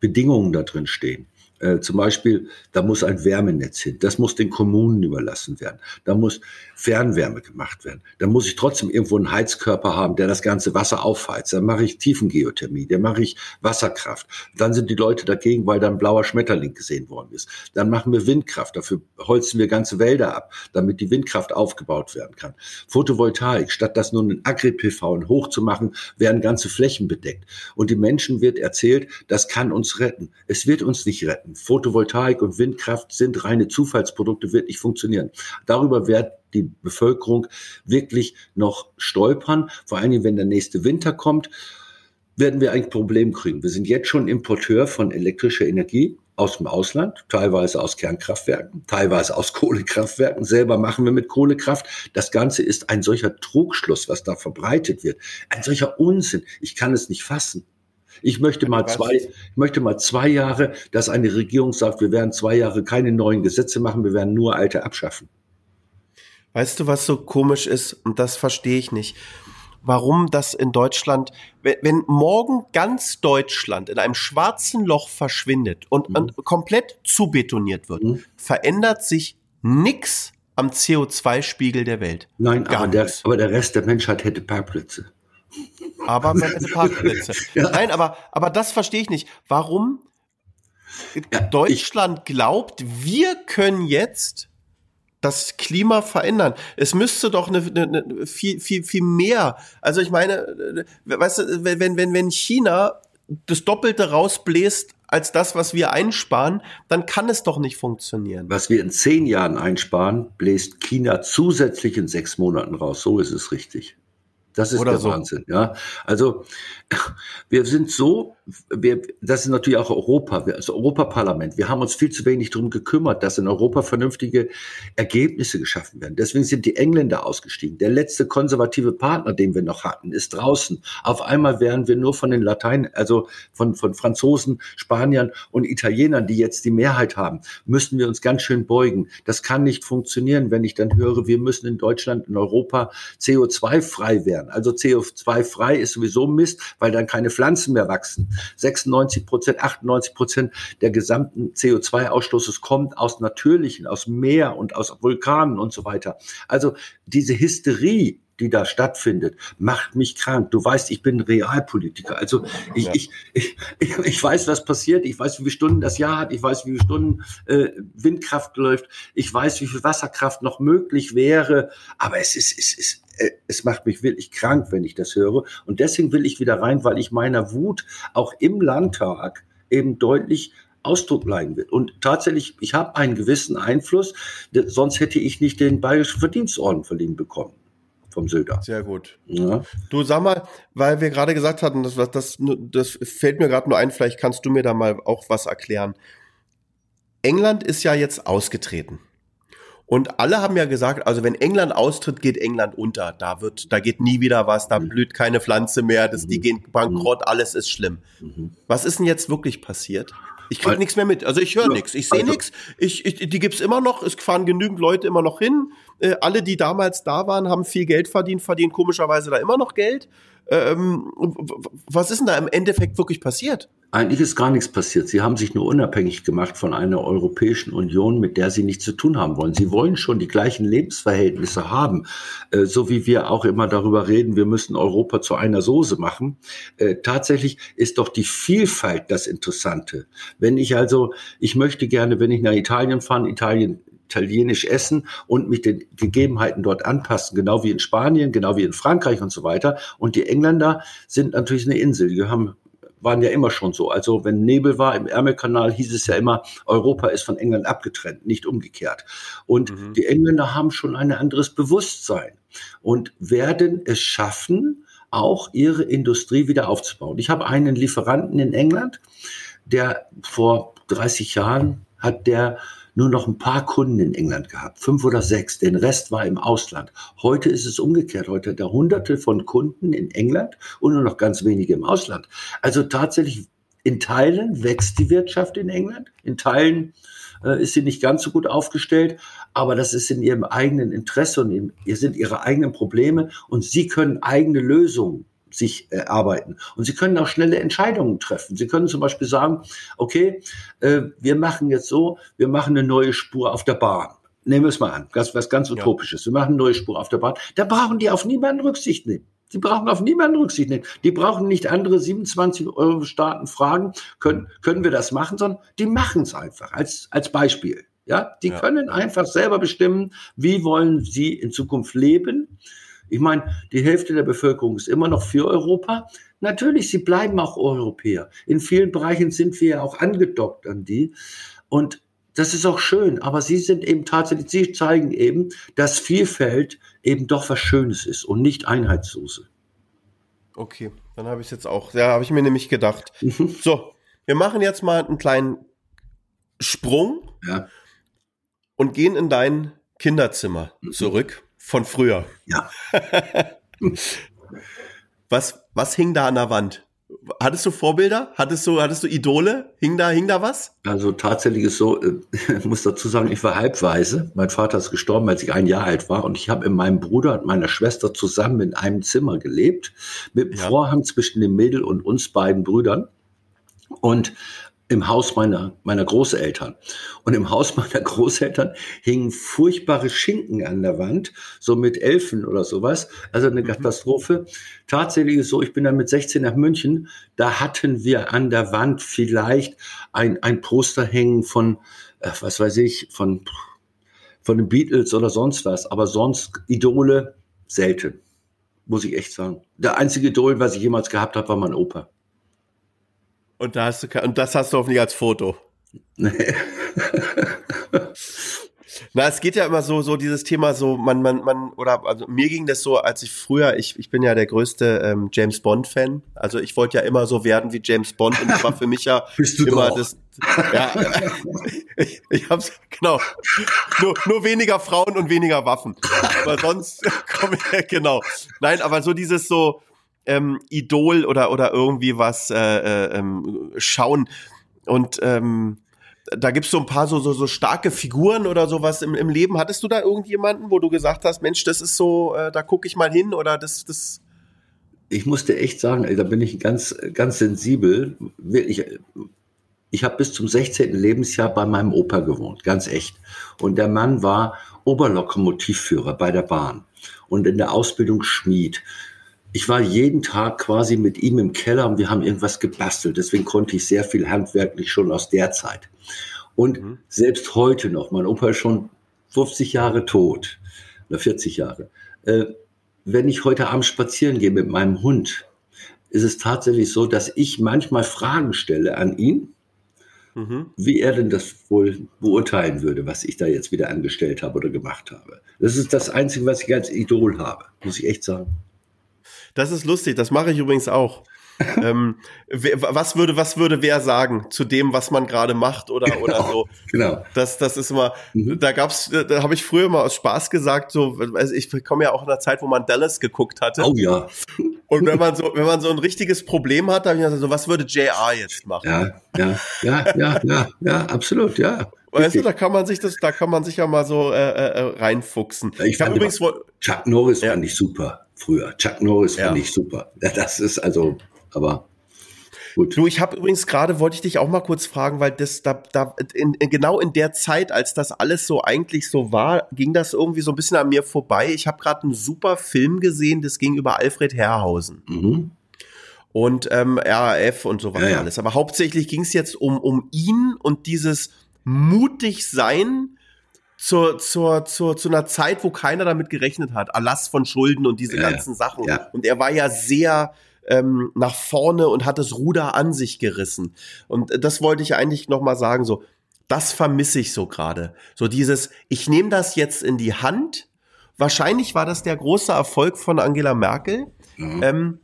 Bedingungen da drin stehen. Äh, zum Beispiel, da muss ein Wärmenetz hin. Das muss den Kommunen überlassen werden. Da muss Fernwärme gemacht werden. Da muss ich trotzdem irgendwo einen Heizkörper haben, der das ganze Wasser aufheizt. Dann mache ich Tiefengeothermie, dann mache ich Wasserkraft. Dann sind die Leute dagegen, weil da ein blauer Schmetterling gesehen worden ist. Dann machen wir Windkraft. Dafür holzen wir ganze Wälder ab, damit die Windkraft aufgebaut werden kann. Photovoltaik, statt das nur in Agri-PV hoch zu machen, werden ganze Flächen bedeckt. Und die Menschen wird erzählt, das kann uns retten. Es wird uns nicht retten. Photovoltaik und Windkraft sind reine Zufallsprodukte, wird nicht funktionieren. Darüber wird die Bevölkerung wirklich noch stolpern. Vor allen Dingen, wenn der nächste Winter kommt, werden wir ein Problem kriegen. Wir sind jetzt schon Importeur von elektrischer Energie aus dem Ausland, teilweise aus Kernkraftwerken, teilweise aus Kohlekraftwerken. Selber machen wir mit Kohlekraft. Das Ganze ist ein solcher Trugschluss, was da verbreitet wird. Ein solcher Unsinn. Ich kann es nicht fassen. Ich möchte mal zwei, ich möchte mal zwei Jahre, dass eine Regierung sagt, wir werden zwei Jahre keine neuen Gesetze machen, wir werden nur alte abschaffen. Weißt du, was so komisch ist? Und das verstehe ich nicht. Warum das in Deutschland, wenn, wenn morgen ganz Deutschland in einem schwarzen Loch verschwindet und, mhm. und komplett zubetoniert wird, mhm. verändert sich nichts am CO2-Spiegel der Welt. Nein, Gar aber der, aber der Rest der Menschheit hätte Parkplätze. Aber man hätte Parkplätze. ja. Nein, aber, aber das verstehe ich nicht. Warum ja, Deutschland glaubt, wir können jetzt das Klima verändern. Es müsste doch eine, eine, eine viel, viel, viel mehr. Also ich meine, äh, weißt du, wenn, wenn, wenn China das Doppelte rausbläst als das, was wir einsparen, dann kann es doch nicht funktionieren. Was wir in zehn Jahren einsparen, bläst China zusätzlich in sechs Monaten raus. So ist es richtig. Das ist Oder der so. Wahnsinn. Ja, also wir sind so wir, das ist natürlich auch Europa, das Europaparlament. Wir haben uns viel zu wenig darum gekümmert, dass in Europa vernünftige Ergebnisse geschaffen werden. Deswegen sind die Engländer ausgestiegen. Der letzte konservative Partner, den wir noch hatten, ist draußen. Auf einmal wären wir nur von den Latein, also von, von Franzosen, Spaniern und Italienern, die jetzt die Mehrheit haben, müssen wir uns ganz schön beugen. Das kann nicht funktionieren, wenn ich dann höre, wir müssen in Deutschland, in Europa CO2-frei werden. Also CO2-frei ist sowieso Mist, weil dann keine Pflanzen mehr wachsen. 96 Prozent, 98 Prozent der gesamten CO2-Ausstoßes kommt aus natürlichen, aus Meer und aus Vulkanen und so weiter. Also diese Hysterie, die da stattfindet, macht mich krank. Du weißt, ich bin Realpolitiker. Also ich, ja. ich, ich, ich, weiß, was passiert. Ich weiß, wie viele Stunden das Jahr hat. Ich weiß, wie viele Stunden äh, Windkraft läuft. Ich weiß, wie viel Wasserkraft noch möglich wäre. Aber es ist, es ist, äh, es macht mich wirklich krank, wenn ich das höre. Und deswegen will ich wieder rein, weil ich meiner Wut auch im Landtag eben deutlich Ausdruck leihen will. Und tatsächlich, ich habe einen gewissen Einfluss, sonst hätte ich nicht den Bayerischen Verdienstorden verliehen bekommen vom Söder. Sehr gut. Ja. Du sag mal, weil wir gerade gesagt hatten, das, das, das fällt mir gerade nur ein, vielleicht kannst du mir da mal auch was erklären. England ist ja jetzt ausgetreten. Und alle haben ja gesagt, also wenn England austritt, geht England unter. Da wird, da geht nie wieder was, da mhm. blüht keine Pflanze mehr, das, die mhm. gehen bankrott, alles ist schlimm. Mhm. Was ist denn jetzt wirklich passiert? Ich krieg nichts mehr mit. Also ich höre ja, nichts. Ich sehe also, nichts. Ich, ich, die gibt's immer noch. Es fahren genügend Leute immer noch hin. Äh, alle, die damals da waren, haben viel Geld verdient, verdienen komischerweise da immer noch Geld. Ähm, was ist denn da im Endeffekt wirklich passiert? Eigentlich ist gar nichts passiert. Sie haben sich nur unabhängig gemacht von einer Europäischen Union, mit der sie nichts zu tun haben wollen. Sie wollen schon die gleichen Lebensverhältnisse haben, äh, so wie wir auch immer darüber reden, wir müssen Europa zu einer Soße machen. Äh, tatsächlich ist doch die Vielfalt das Interessante. Wenn ich also, ich möchte gerne, wenn ich nach Italien fahre, Italien italienisch essen und mich den Gegebenheiten dort anpassen, genau wie in Spanien, genau wie in Frankreich und so weiter. Und die Engländer sind natürlich eine Insel. Die haben waren ja immer schon so. Also wenn Nebel war im Ärmelkanal, hieß es ja immer, Europa ist von England abgetrennt, nicht umgekehrt. Und mhm. die Engländer haben schon ein anderes Bewusstsein und werden es schaffen, auch ihre Industrie wieder aufzubauen. Ich habe einen Lieferanten in England, der vor 30 Jahren hat der nur noch ein paar Kunden in England gehabt, fünf oder sechs. Den Rest war im Ausland. Heute ist es umgekehrt. Heute hat er hunderte von Kunden in England und nur noch ganz wenige im Ausland. Also tatsächlich in Teilen wächst die Wirtschaft in England. In Teilen äh, ist sie nicht ganz so gut aufgestellt, aber das ist in ihrem eigenen Interesse und in, ihr sind ihre eigenen Probleme und sie können eigene Lösungen sich erarbeiten. Und Sie können auch schnelle Entscheidungen treffen. Sie können zum Beispiel sagen, okay, äh, wir machen jetzt so, wir machen eine neue Spur auf der Bahn. Nehmen wir es mal an, das was ganz Utopisches. Wir machen eine neue Spur auf der Bahn. Da brauchen die auf niemanden Rücksicht nehmen. Die brauchen auf niemanden Rücksicht nehmen. Die brauchen nicht andere 27 Euro Staaten fragen, können, können wir das machen, sondern die machen es einfach als, als Beispiel. Ja, die ja. können einfach selber bestimmen, wie wollen sie in Zukunft leben ich meine, die Hälfte der Bevölkerung ist immer noch für Europa. Natürlich, sie bleiben auch Europäer. In vielen Bereichen sind wir ja auch angedockt an die. Und das ist auch schön, aber sie sind eben tatsächlich, sie zeigen eben, dass Vielfalt eben doch was Schönes ist und nicht Einheitssoße. Okay, dann habe ich es jetzt auch. Ja, habe ich mir nämlich gedacht. Mhm. So, wir machen jetzt mal einen kleinen Sprung ja. und gehen in dein Kinderzimmer mhm. zurück. Von früher. Ja. was, was hing da an der Wand? Hattest du Vorbilder? Hattest du, hattest du Idole? Hing da, hing da was? Also tatsächlich ist so, äh, ich muss dazu sagen, ich war halbweise. Mein Vater ist gestorben, als ich ein Jahr alt war. Und ich habe mit meinem Bruder und meiner Schwester zusammen in einem Zimmer gelebt, mit dem ja. Vorhang zwischen dem Mädel und uns beiden Brüdern. Und im Haus meiner, meiner Großeltern. Und im Haus meiner Großeltern hingen furchtbare Schinken an der Wand, so mit Elfen oder sowas. Also eine mhm. Katastrophe. Tatsächlich ist so, ich bin dann mit 16 nach München, da hatten wir an der Wand vielleicht ein, ein Poster hängen von, äh, was weiß ich, von, von den Beatles oder sonst was. Aber sonst Idole selten, muss ich echt sagen. Der einzige Idol, was ich jemals gehabt habe, war mein Opa. Und, da hast du, und das hast du hoffentlich als Foto. Nee. Na, es geht ja immer so, so dieses Thema so, man, man, man, oder also mir ging das so, als ich früher, ich, ich bin ja der größte ähm, James Bond-Fan. Also ich wollte ja immer so werden wie James Bond und das war für mich ja Bist du immer doch. das. Ja, ich, ich hab's, genau. Nur, nur weniger Frauen und weniger Waffen. Aber sonst komme ich, genau. Nein, aber so dieses so ähm, Idol oder, oder irgendwie was äh, äh, ähm, schauen. Und ähm, da gibt's so ein paar so, so, so starke Figuren oder sowas im, im Leben. Hattest du da irgendjemanden, wo du gesagt hast, Mensch, das ist so, äh, da gucke ich mal hin oder das, das. Ich musste echt sagen, ey, da bin ich ganz, ganz sensibel. Wirklich, ich habe bis zum 16. Lebensjahr bei meinem Opa gewohnt, ganz echt. Und der Mann war Oberlokomotivführer bei der Bahn und in der Ausbildung Schmied. Ich war jeden Tag quasi mit ihm im Keller und wir haben irgendwas gebastelt. Deswegen konnte ich sehr viel handwerklich schon aus der Zeit. Und selbst heute noch, mein Opa ist schon 50 Jahre tot oder 40 Jahre. Äh, wenn ich heute Abend spazieren gehe mit meinem Hund, ist es tatsächlich so, dass ich manchmal Fragen stelle an ihn, Mhm. wie er denn das wohl beurteilen würde, was ich da jetzt wieder angestellt habe oder gemacht habe. Das ist das Einzige, was ich als Idol habe, muss ich echt sagen. Das ist lustig, das mache ich übrigens auch. ähm, was würde, was würde wer sagen zu dem, was man gerade macht oder, oder so? Genau. Das, das ist immer, Mhm. da gab's, da habe ich früher mal aus Spaß gesagt, so, also ich komme ja auch in einer Zeit, wo man Dallas geguckt hatte. Oh ja, Und wenn man so, wenn man so ein richtiges Problem hat, dann hab ich gesagt, so, was würde JR jetzt machen? ja, ja, ja, ja, ja, ja, absolut, ja. Weißt du, da kann man sich das, da kann man sich ja mal so äh, äh, reinfuchsen. Ja, ich ich habe fand übrigens Chuck Norris Ja. fand ich super früher. Chuck Norris fand Ja. ich super. Das ist also, aber gut. Du, ich habe übrigens gerade, wollte ich dich auch mal kurz fragen, weil das da, da in, in, genau in der Zeit, als das alles so eigentlich so war, ging das irgendwie so ein bisschen an mir vorbei. Ich habe gerade einen super Film gesehen, das ging über Alfred Herrhausen Mhm. und ähm, RAF und so was Ja, ja. alles. Aber hauptsächlich ging es jetzt um, um ihn und dieses mutig sein zur, zur, zur, zu einer Zeit, wo keiner damit gerechnet hat. Erlass von Schulden und diese Ja, ganzen Sachen. Ja. Und er war ja sehr ähm, nach vorne und hat das Ruder an sich gerissen. Und das wollte ich eigentlich noch mal sagen, so, das vermisse ich so gerade. So dieses, ich nehme das jetzt in die Hand. Wahrscheinlich war das der große Erfolg von Angela Merkel. Mhm. Ähm,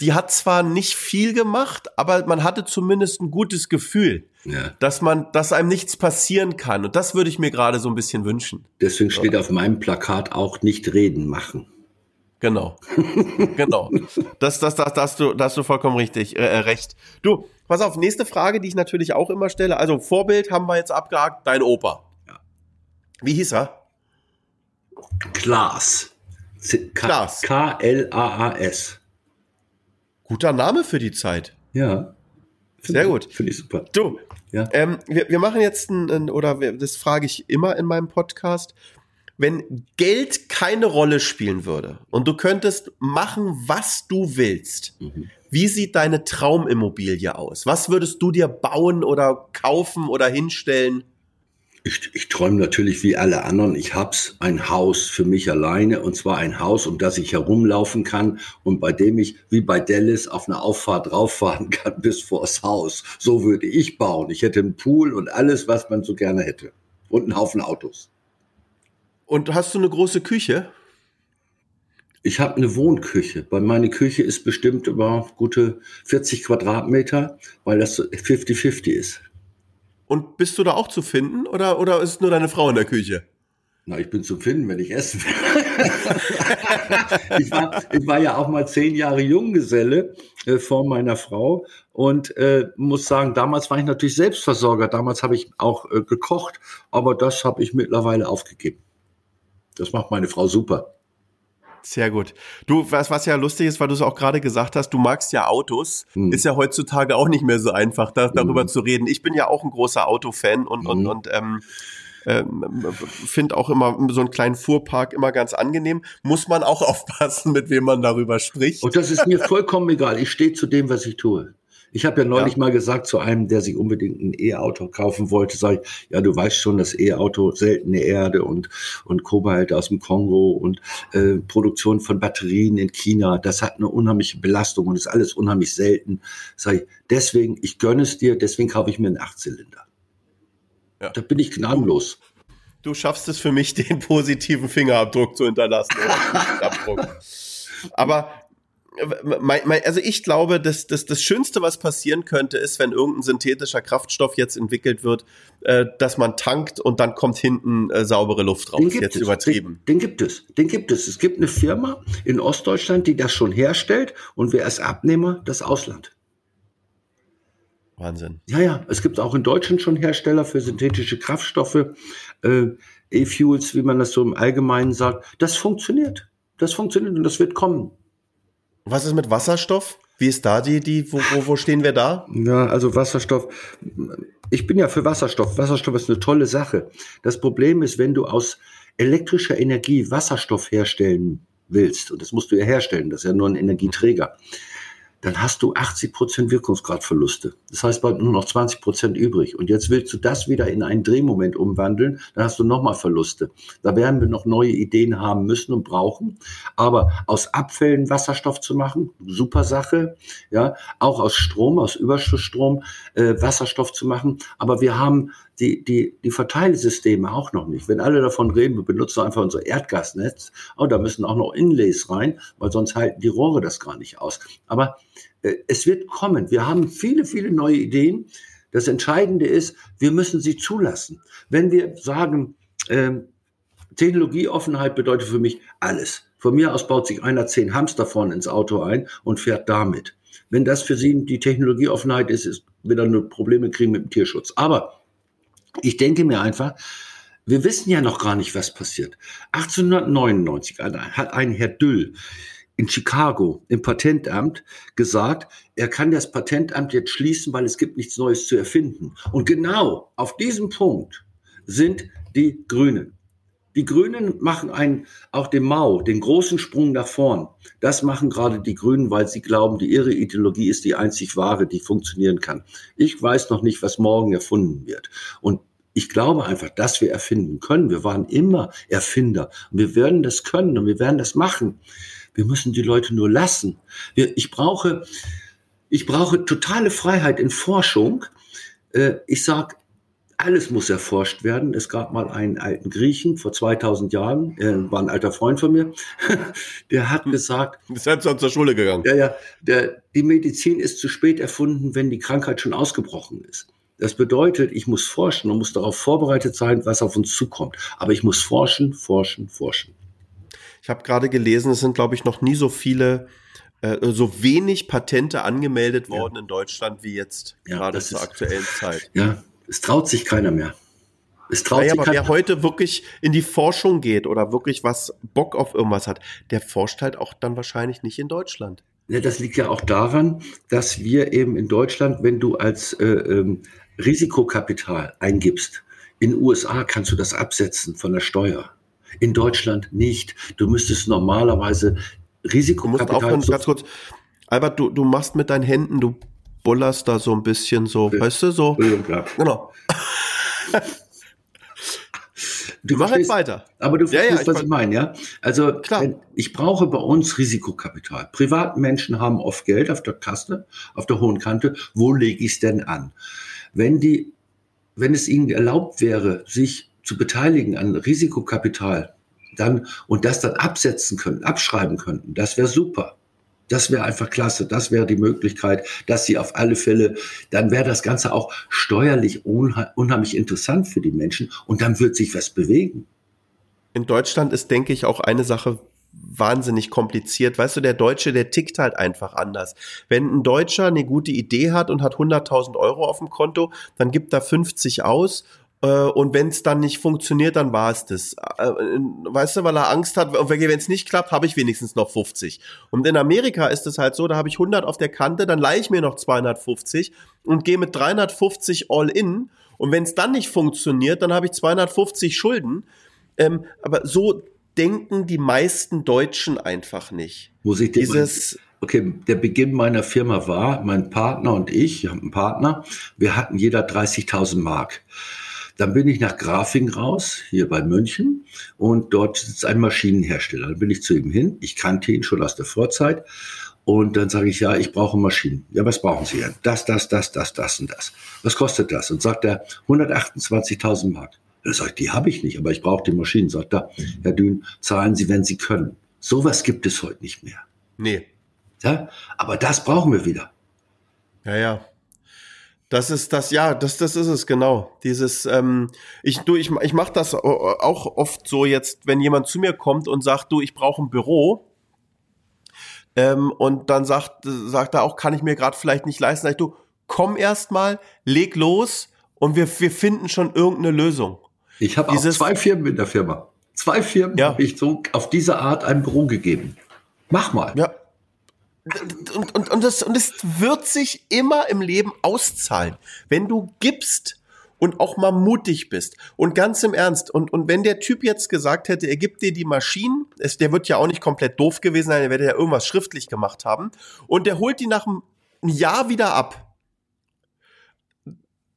die hat zwar nicht viel gemacht, aber man hatte zumindest ein gutes Gefühl, Ja. dass man, dass einem nichts passieren kann. Und das würde ich mir gerade so ein bisschen wünschen. Deswegen steht auf meinem Plakat auch nicht reden, machen. Genau. genau. Das, das, das, das, hast du, das du vollkommen richtig, äh, äh, recht. Du, pass auf, nächste Frage, die ich natürlich auch immer stelle. Also Vorbild haben wir jetzt abgehakt, dein Opa. Ja. Wie hieß er? Klaas. Klaas. Guter Name für die Zeit. Ja. Sehr gut. Finde ich super. Du, Ja. ähm, wir, wir machen jetzt ein, ein oder wir, das frage ich immer in meinem Podcast. Wenn Geld keine Rolle spielen würde und du könntest machen, was du willst, Mhm. wie sieht deine Traumimmobilie aus? Was würdest du dir bauen oder kaufen oder hinstellen? Ich, ich träume natürlich wie alle anderen. Ich hab's ein Haus für mich alleine und zwar ein Haus, um das ich herumlaufen kann und bei dem ich wie bei Dallas auf einer Auffahrt rauffahren kann bis vors Haus. So würde ich bauen. Ich hätte einen Pool und alles, was man so gerne hätte. Und einen Haufen Autos. Und hast du eine große Küche? Ich habe eine Wohnküche. Weil meine Küche ist bestimmt über gute 40 Quadratmeter, weil das so 50-50 ist. Und bist du da auch zu finden oder, oder ist nur deine Frau in der Küche? Na, ich bin zu finden, wenn ich essen will. ich, war, ich war ja auch mal zehn Jahre Junggeselle äh, vor meiner Frau und äh, muss sagen, damals war ich natürlich Selbstversorger. Damals habe ich auch äh, gekocht, aber das habe ich mittlerweile aufgegeben. Das macht meine Frau super. Sehr gut. Du, was, was ja lustig ist, weil du es auch gerade gesagt hast, du magst ja Autos. Hm. Ist ja heutzutage auch nicht mehr so einfach, da, darüber Mhm. zu reden. Ich bin ja auch ein großer Autofan und, und, Mhm. und ähm, ähm, finde auch immer so einen kleinen Fuhrpark immer ganz angenehm. Muss man auch aufpassen, mit wem man darüber spricht. Und das ist mir vollkommen egal. Ich stehe zu dem, was ich tue. Ich habe ja neulich Ja. mal gesagt zu einem, der sich unbedingt ein E-Auto kaufen wollte, sage ich, ja, du weißt schon, das E-Auto, seltene Erde und, und Kobalt aus dem Kongo und äh, Produktion von Batterien in China, das hat eine unheimliche Belastung und ist alles unheimlich selten. Sag ich, deswegen, ich gönne es dir, deswegen kaufe ich mir einen Achtzylinder. Ja. Da bin ich gnadenlos. du schaffst es für mich, den positiven Fingerabdruck zu hinterlassen. Aber also ich glaube, dass, dass das Schönste, was passieren könnte, ist, wenn irgendein synthetischer Kraftstoff jetzt entwickelt wird, äh, dass man tankt und dann kommt hinten äh, saubere Luft raus. Jetzt es. übertrieben. Den, den, gibt es. Den gibt es. Es gibt eine Firma in Ostdeutschland, die das schon herstellt und wer ist Abnehmer? Das Ausland. Wahnsinn. Ja, ja. Es gibt auch in Deutschland schon Hersteller für synthetische Kraftstoffe, äh, E-Fuels, wie man das so im Allgemeinen sagt. Das funktioniert. Das funktioniert und das wird kommen. Was ist mit Wasserstoff? Wie ist da die, die, wo, wo, wo stehen wir da? Ja, also Wasserstoff. Ich bin ja für Wasserstoff. Wasserstoff ist eine tolle Sache. Das Problem ist, wenn du aus elektrischer Energie Wasserstoff herstellen willst, und das musst du ja herstellen, das ist ja nur ein Energieträger, dann hast du 80 Prozent Wirkungsgradverluste. Das heißt, bleibt nur noch 20 Prozent übrig. Und jetzt willst du das wieder in einen Drehmoment umwandeln, dann hast du nochmal Verluste. Da werden wir noch neue Ideen haben müssen und brauchen. Aber aus Abfällen Wasserstoff zu machen, super Sache. Ja, auch aus Strom, aus Überschussstrom äh, Wasserstoff zu machen. Aber wir haben die, die, die Verteilsysteme auch noch nicht. Wenn alle davon reden, wir benutzen einfach unser Erdgasnetz, oh, da müssen auch noch Inlays rein, weil sonst halten die Rohre das gar nicht aus. Aber äh, es wird kommen. Wir haben viele, viele neue Ideen. Das Entscheidende ist, wir müssen sie zulassen. Wenn wir sagen, äh, Technologieoffenheit bedeutet für mich alles. Von mir aus baut sich einer zehn Hamster vorne ins Auto ein und fährt damit. Wenn das für Sie die Technologieoffenheit ist, ist wieder nur Probleme kriegen mit dem Tierschutz. Aber ich denke mir einfach, wir wissen ja noch gar nicht, was passiert. 1899 hat ein Herr Düll in Chicago im Patentamt gesagt, er kann das Patentamt jetzt schließen, weil es gibt nichts Neues zu erfinden. Und genau auf diesem Punkt sind die Grünen. Die Grünen machen einen, auch den Mao, den großen Sprung nach vorn. Das machen gerade die Grünen, weil sie glauben, die ihre Ideologie ist die einzig wahre, die funktionieren kann. Ich weiß noch nicht, was morgen erfunden wird. Und ich glaube einfach, dass wir erfinden können. Wir waren immer Erfinder. Und wir werden das können und wir werden das machen. Wir müssen die Leute nur lassen. Wir, ich brauche, ich brauche totale Freiheit in Forschung. Äh, ich sag, alles muss erforscht werden. Es gab mal einen alten Griechen vor 2000 Jahren, äh, war ein alter Freund von mir, der hat hm. gesagt, ist selbst zur Schule gegangen. Ja, ja, der, die Medizin ist zu spät erfunden, wenn die Krankheit schon ausgebrochen ist. Das bedeutet, ich muss forschen und muss darauf vorbereitet sein, was auf uns zukommt. Aber ich muss forschen, forschen, forschen. Ich habe gerade gelesen, es sind, glaube ich, noch nie so viele äh, so wenig Patente angemeldet worden ja. in Deutschland wie jetzt ja, gerade zur ist, aktuellen Zeit. Ja, es traut sich keiner mehr. Es traut naja, sich aber wer heute wirklich in die Forschung geht oder wirklich was Bock auf irgendwas hat, der forscht halt auch dann wahrscheinlich nicht in Deutschland. Ja, das liegt ja auch daran, dass wir eben in Deutschland, wenn du als äh, ähm, Risikokapital eingibst, in den USA kannst du das absetzen von der Steuer. In Deutschland nicht. Du müsstest normalerweise Risikokapital. Du musst aufhören, ganz kurz. Albert, du, du machst mit deinen Händen, du bullerst da so ein bisschen so, ja. weißt du, so. Ja. Genau. Du mach jetzt weiter. Aber du verstehst, ja, ja, ich was ich meine, ja? Also, Klar. ich brauche bei uns Risikokapital. Privatmenschen haben oft Geld auf der Kasse, auf der hohen Kante. Wo lege ich es denn an? Wenn die, wenn es ihnen erlaubt wäre, sich zu beteiligen an Risikokapital, dann, und das dann absetzen können, abschreiben könnten, das wäre super. Das wäre einfach klasse. Das wäre die Möglichkeit, dass sie auf alle Fälle, dann wäre das Ganze auch steuerlich unheimlich interessant für die Menschen und dann wird sich was bewegen. In Deutschland ist, denke ich, auch eine Sache wahnsinnig kompliziert. Weißt du, der Deutsche, der tickt halt einfach anders. Wenn ein Deutscher eine gute Idee hat und hat 100.000 Euro auf dem Konto, dann gibt er 50 aus und wenn es dann nicht funktioniert, dann war es das. Äh, weißt du, weil er Angst hat, wenn es nicht klappt, habe ich wenigstens noch 50. Und in Amerika ist es halt so, da habe ich 100 auf der Kante, dann leihe ich mir noch 250 und gehe mit 350 all in. Und wenn es dann nicht funktioniert, dann habe ich 250 Schulden. Ähm, aber so denken die meisten Deutschen einfach nicht. Muss ich Dieses Okay, der Beginn meiner Firma war, mein Partner und ich, ich habe einen Partner, wir hatten jeder 30.000 Mark. Dann bin ich nach Grafing raus, hier bei München, und dort sitzt ein Maschinenhersteller. Dann bin ich zu ihm hin. Ich kannte ihn schon aus der Vorzeit. Und dann sage ich, ja, ich brauche Maschinen. Ja, was brauchen Sie denn? Das, das, das, das, das und das. Was kostet das? Und sagt er, 128.000 Mark. Da sagt, die habe ich nicht, aber ich brauche die Maschinen. Sagt da, Herr Dün, zahlen Sie, wenn Sie können. Sowas gibt es heute nicht mehr. Nee. Ja, aber das brauchen wir wieder. Ja, ja. Das ist das, ja, das, das ist es genau. Dieses, ähm, ich, du, ich, ich mache das auch oft so jetzt, wenn jemand zu mir kommt und sagt, du, ich brauche ein Büro, ähm, und dann sagt, sagt er auch, kann ich mir gerade vielleicht nicht leisten. Sag ich, du, komm erst mal, leg los und wir, wir finden schon irgendeine Lösung. Ich habe auch zwei Firmen in der Firma. Zwei Firmen ja. habe ich so auf diese Art ein Büro gegeben. Mach mal. Ja. Und, und, und, das, und es wird sich immer im Leben auszahlen. Wenn du gibst, und auch mal mutig bist. Und ganz im Ernst, und, und wenn der Typ jetzt gesagt hätte, er gibt dir die Maschinen, es, der wird ja auch nicht komplett doof gewesen sein, er wird ja irgendwas schriftlich gemacht haben, und der holt die nach einem Jahr wieder ab.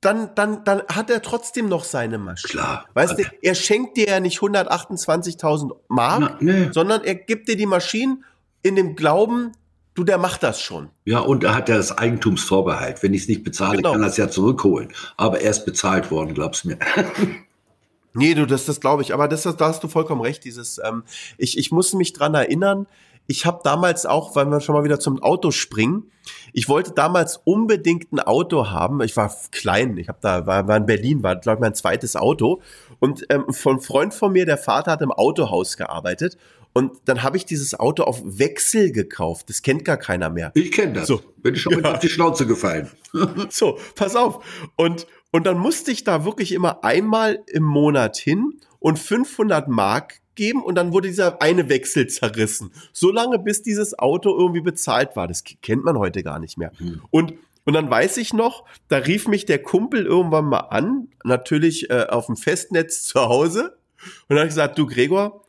Dann, dann, dann hat er trotzdem noch seine Maschine. Klar. Weißt du, er schenkt dir ja nicht 128.000 Mark, Na, nee. sondern er gibt dir die Maschinen in dem Glauben, Du, der macht das schon. Ja, und er hat ja das Eigentumsvorbehalt. Wenn ich es nicht bezahle, genau. kann er es ja zurückholen. Aber er ist bezahlt worden, glaubst mir. nee, du, das, das glaube ich. Aber das, da hast du vollkommen recht. Dieses, ähm, ich, ich muss mich dran erinnern. Ich habe damals auch, weil wir schon mal wieder zum Auto springen, ich wollte damals unbedingt ein Auto haben. Ich war klein, ich habe da war, war in Berlin, war glaube ich mein zweites Auto und ähm, von Freund von mir, der Vater hat im Autohaus gearbeitet und dann habe ich dieses Auto auf Wechsel gekauft. Das kennt gar keiner mehr. Ich kenne das. So. Bin ich schon ja. auf die Schnauze gefallen. so, pass auf. Und, und dann musste ich da wirklich immer einmal im Monat hin und 500 Mark geben und dann wurde dieser eine Wechsel zerrissen. So lange, bis dieses Auto irgendwie bezahlt war. Das kennt man heute gar nicht mehr. Hm. Und und dann weiß ich noch, da rief mich der Kumpel irgendwann mal an, natürlich äh, auf dem Festnetz zu Hause. Und dann habe ich gesagt, du Gregor,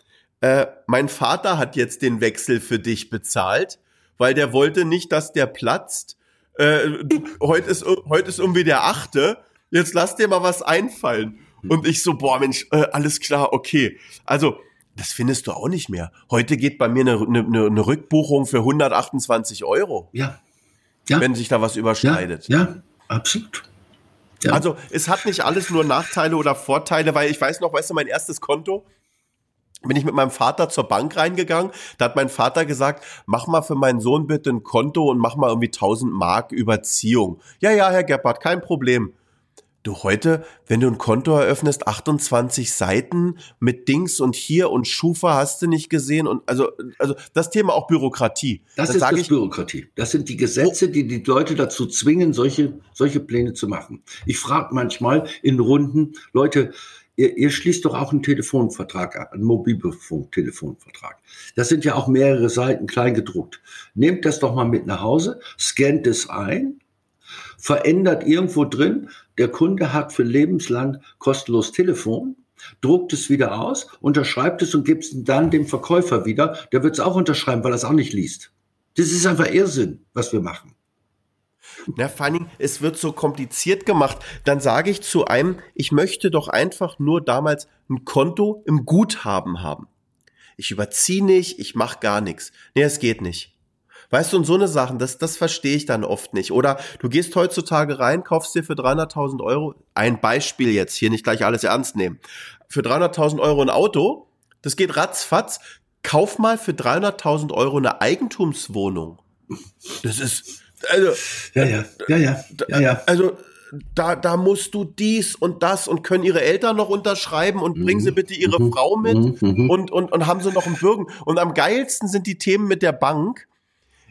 äh, mein Vater hat jetzt den Wechsel für dich bezahlt, weil der wollte nicht, dass der platzt. Äh, heute ist heute ist irgendwie der achte. Jetzt lass dir mal was einfallen. Und ich so, boah, Mensch, äh, alles klar, okay. Also, das findest du auch nicht mehr. Heute geht bei mir eine, eine, eine Rückbuchung für 128 Euro. Ja. ja. Wenn sich da was überschneidet. Ja, ja absolut. Ja. Also, es hat nicht alles nur Nachteile oder Vorteile, weil ich weiß noch, weißt du, mein erstes Konto, bin ich mit meinem Vater zur Bank reingegangen. Da hat mein Vater gesagt, mach mal für meinen Sohn bitte ein Konto und mach mal irgendwie 1000 Mark Überziehung. Ja, ja, Herr Gebhardt, kein Problem. Du heute, wenn du ein Konto eröffnest, 28 Seiten mit Dings und hier und Schufa hast du nicht gesehen und also also das Thema auch Bürokratie. Das, das ist das ich, Bürokratie. Das sind die Gesetze, die die Leute dazu zwingen, solche solche Pläne zu machen. Ich frage manchmal in Runden Leute, ihr, ihr schließt doch auch einen Telefonvertrag ab, einen Mobilfunk-Telefonvertrag. Das sind ja auch mehrere Seiten klein gedruckt. Nehmt das doch mal mit nach Hause, scannt es ein, verändert irgendwo drin, der Kunde hat für lebenslang kostenlos Telefon, druckt es wieder aus, unterschreibt es und gibt es dann dem Verkäufer wieder. Der wird es auch unterschreiben, weil er es auch nicht liest. Das ist einfach Irrsinn, was wir machen. Na, vor allen Dingen, es wird so kompliziert gemacht. Dann sage ich zu einem, ich möchte doch einfach nur damals ein Konto im Guthaben haben. Ich überziehe nicht, ich mache gar nichts. Nee, es geht nicht. Weißt du, und so eine Sachen, das, das verstehe ich dann oft nicht. Oder du gehst heutzutage rein, kaufst dir für 300.000 Euro, ein Beispiel jetzt, hier nicht gleich alles ernst nehmen, für 300.000 Euro ein Auto, das geht ratzfatz, kauf mal für 300.000 Euro eine Eigentumswohnung. Das ist, also, ja, ja, ja, ja, ja, ja. Also, da, da musst du dies und das und können ihre Eltern noch unterschreiben und bringen sie mhm. bitte ihre mhm. Frau mit mhm. und, und, und haben sie noch einen Bürgen. Und am geilsten sind die Themen mit der Bank.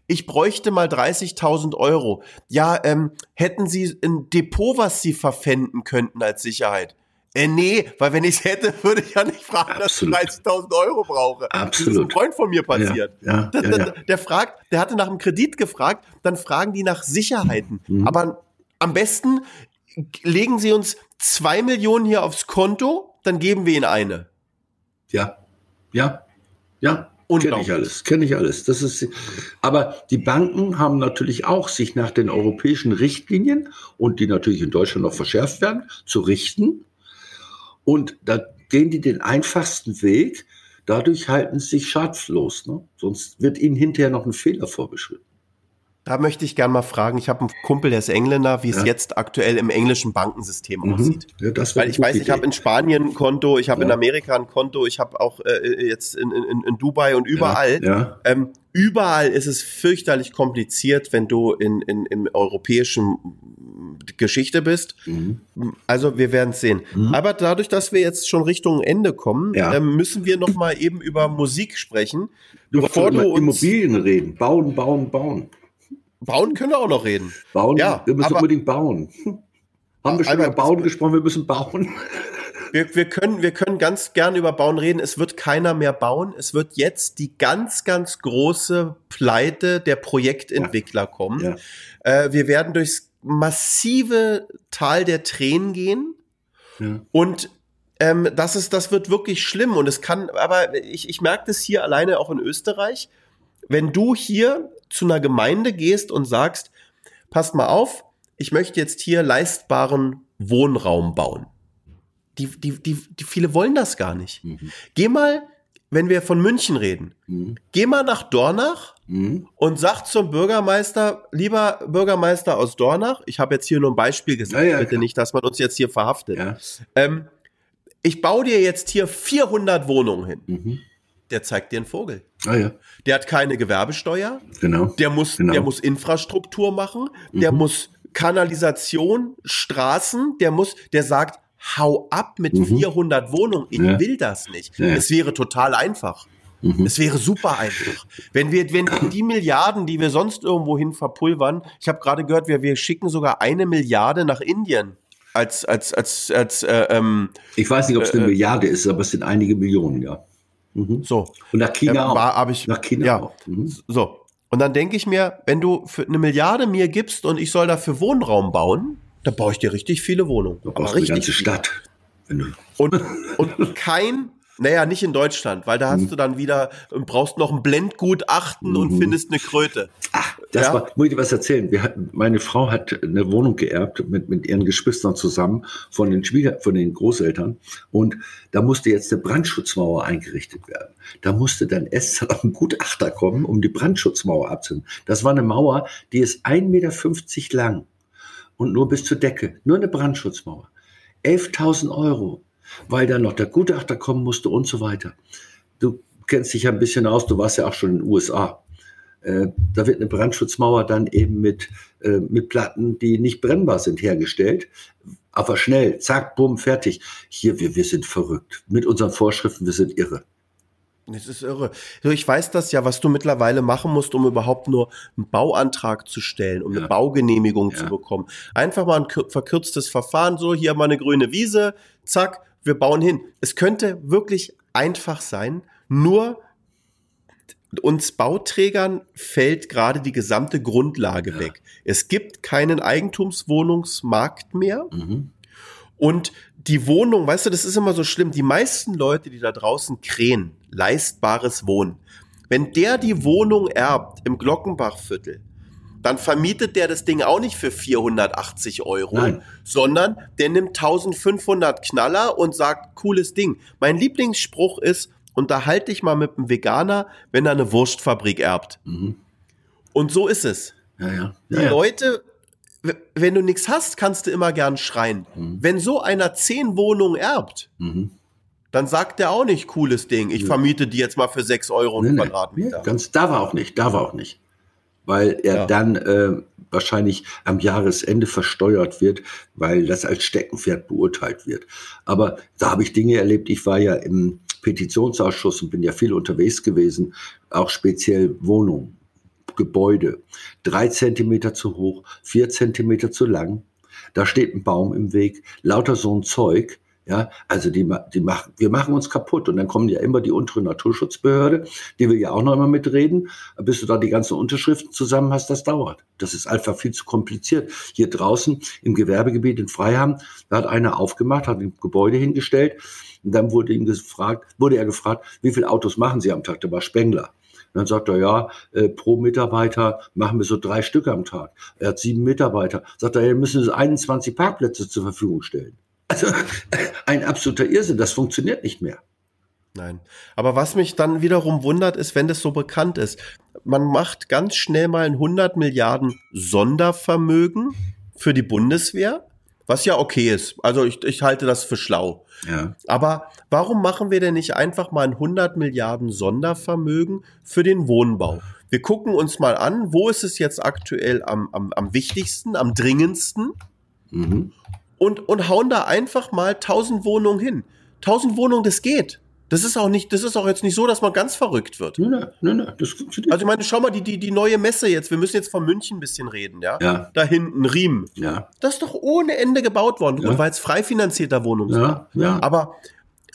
Ich bräuchte mal 30.000 Euro. Ja, ähm, hätten Sie ein Depot, was Sie verpfänden könnten als Sicherheit? Äh, nee, weil wenn ich es hätte, würde ich ja nicht fragen, Absolut. dass ich 30.000 Euro brauche. Absolut. Das ist ein Freund von mir passiert. Ja, ja, der, ja, der, fragt, der hatte nach einem Kredit gefragt, dann fragen die nach Sicherheiten. Mhm. Aber am besten legen Sie uns zwei Millionen hier aufs Konto, dann geben wir Ihnen eine. Ja, ja, ja. Kenne ich alles, kenne ich alles. Das ist, aber die Banken haben natürlich auch sich nach den europäischen Richtlinien und die natürlich in Deutschland noch verschärft werden, zu richten. Und da gehen die den einfachsten Weg. Dadurch halten sie sich schadlos. Ne? Sonst wird ihnen hinterher noch ein Fehler vorgeschrieben. Da möchte ich gerne mal fragen, ich habe einen Kumpel, der ist Engländer, wie es ja. jetzt aktuell im englischen Bankensystem mhm. aussieht. Ja, das Weil ich weiß, Idee. ich habe in Spanien ein Konto, ich habe ja. in Amerika ein Konto, ich habe auch äh, jetzt in, in, in Dubai und überall. Ja. Ähm, überall ist es fürchterlich kompliziert, wenn du in, in, im europäischen Geschichte bist. Mhm. Also wir werden es sehen. Mhm. Aber dadurch, dass wir jetzt schon Richtung Ende kommen, ja. ähm, müssen wir noch mal eben über Musik sprechen. Bevor du uns Immobilien reden, bauen, bauen, bauen. Bauen können wir auch noch reden. Bauen, ja, wir müssen unbedingt bauen. Haben wir schon über Bauen gesprochen, wir müssen bauen. Wir, wir, können, wir können ganz gern über Bauen reden. Es wird keiner mehr bauen. Es wird jetzt die ganz, ganz große Pleite der Projektentwickler ja. kommen. Ja. Äh, wir werden durchs massive Tal der Tränen gehen. Ja. Und ähm, das ist, das wird wirklich schlimm. Und es kann, aber ich, ich merke das hier alleine auch in Österreich. Wenn du hier zu einer Gemeinde gehst und sagst, passt mal auf, ich möchte jetzt hier leistbaren Wohnraum bauen. Die, die, die, die viele wollen das gar nicht. Mhm. Geh mal, wenn wir von München reden, mhm. geh mal nach Dornach mhm. und sag zum Bürgermeister, lieber Bürgermeister aus Dornach, ich habe jetzt hier nur ein Beispiel gesagt, ja, ja, bitte klar. nicht, dass man uns jetzt hier verhaftet. Ja. Ähm, ich baue dir jetzt hier 400 Wohnungen hin. Mhm der zeigt dir einen Vogel. Ah, ja. Der hat keine Gewerbesteuer. Genau. Der muss, genau. der muss Infrastruktur machen. Mhm. Der muss Kanalisation, Straßen. Der muss, der sagt, hau ab mit mhm. 400 Wohnungen. Ich ja. will das nicht. Ja. Es wäre total einfach. Mhm. Es wäre super einfach. Wenn wir, wenn die Milliarden, die wir sonst irgendwohin verpulvern, ich habe gerade gehört, wir, wir schicken sogar eine Milliarde nach Indien als als als als äh, ähm, ich weiß nicht, ob es eine äh, Milliarde ist, aber es sind einige Millionen, ja. Mhm. So. Und nach China äh, war, auch. Ich, nach China ja. auch. Mhm. So. Und dann denke ich mir, wenn du für eine Milliarde mir gibst und ich soll dafür Wohnraum bauen, dann baue ich dir richtig viele Wohnungen. Du brauchst eine ganze Stadt. Und, und kein naja, nicht in Deutschland, weil da hast mhm. du dann wieder, brauchst noch ein Blendgutachten mhm. und findest eine Kröte. Ach, das ja? war, muss ich dir was erzählen. Wir hatten, meine Frau hat eine Wohnung geerbt mit, mit ihren Geschwistern zusammen von den Schwieger, von den Großeltern. Und da musste jetzt eine Brandschutzmauer eingerichtet werden. Da musste dann erst ein Gutachter kommen, um die Brandschutzmauer abzunehmen. Das war eine Mauer, die ist 1,50 Meter lang und nur bis zur Decke. Nur eine Brandschutzmauer. 11.000 Euro weil dann noch der Gutachter kommen musste und so weiter. Du kennst dich ja ein bisschen aus, du warst ja auch schon in den USA. Äh, da wird eine Brandschutzmauer dann eben mit, äh, mit Platten, die nicht brennbar sind, hergestellt. Aber schnell, zack, bumm, fertig. Hier, wir, wir sind verrückt. Mit unseren Vorschriften, wir sind irre. Das ist irre. Ich weiß das ja, was du mittlerweile machen musst, um überhaupt nur einen Bauantrag zu stellen, um ja. eine Baugenehmigung ja. zu bekommen. Einfach mal ein verkürztes Verfahren, so hier mal eine grüne Wiese, zack, wir bauen hin. Es könnte wirklich einfach sein, nur uns Bauträgern fällt gerade die gesamte Grundlage ja. weg. Es gibt keinen Eigentumswohnungsmarkt mehr. Mhm. Und die Wohnung, weißt du, das ist immer so schlimm. Die meisten Leute, die da draußen krähen, leistbares Wohnen. Wenn der die Wohnung erbt im Glockenbachviertel, dann vermietet der das Ding auch nicht für 480 Euro, Nein. sondern der nimmt 1500 Knaller und sagt, cooles Ding. Mein Lieblingsspruch ist, unterhalte dich mal mit einem Veganer, wenn er eine Wurstfabrik erbt. Mhm. Und so ist es. Ja, ja. Ja, Die Leute, wenn du nichts hast, kannst du immer gern schreien. Mhm. Wenn so einer zehn Wohnungen erbt, mhm. dann sagt der auch nicht, cooles Ding, ich vermiete die jetzt mal für sechs Euro nee, Quadratmeter. Nee, ganz, da war auch nicht, da war auch nicht weil er ja. dann äh, wahrscheinlich am Jahresende versteuert wird, weil das als Steckenpferd beurteilt wird. Aber da habe ich Dinge erlebt. Ich war ja im Petitionsausschuss und bin ja viel unterwegs gewesen, auch speziell Wohnungen, Gebäude. Drei Zentimeter zu hoch, vier Zentimeter zu lang. Da steht ein Baum im Weg, lauter so ein Zeug. Ja, also die, die machen, wir machen uns kaputt und dann kommen ja immer die untere Naturschutzbehörde, die will ja auch noch mal mitreden. Bis du da die ganzen Unterschriften zusammen hast, das dauert. Das ist einfach viel zu kompliziert. Hier draußen im Gewerbegebiet in Freiham, da hat einer aufgemacht, hat ein Gebäude hingestellt und dann wurde ihm gefragt, wurde er gefragt, wie viele Autos machen Sie am Tag? Da war Spengler. Dann sagt er, ja, äh, pro Mitarbeiter machen wir so drei Stück am Tag. Er hat sieben Mitarbeiter. Sagt er, ja, müssen Sie 21 Parkplätze zur Verfügung stellen. Also ein absoluter Irrsinn, das funktioniert nicht mehr. Nein. Aber was mich dann wiederum wundert, ist, wenn das so bekannt ist. man macht ganz schnell mal ein 100 Milliarden Sondervermögen für die Bundeswehr, was ja okay ist. Also ich, ich halte das für schlau. Ja. Aber warum machen wir denn nicht einfach mal ein 100 Milliarden Sondervermögen für den Wohnbau? Wir gucken uns mal an, wo ist es jetzt aktuell am, am, am wichtigsten, am dringendsten Mhm. und, und hauen da einfach mal 1000 Wohnungen hin. 1000 Wohnungen, das geht. Das ist auch nicht, das ist auch jetzt nicht so, dass man ganz verrückt wird. Nein, nein, nein. Also ich meine, schau mal, die, die, die neue Messe jetzt, wir müssen jetzt von München ein bisschen reden, ja? Ja. Da hinten, Riemen. ja, Das ist doch ohne Ende gebaut worden. Ja. Und weil es frei finanzierter Wohnungen sind. ja, ja. Aber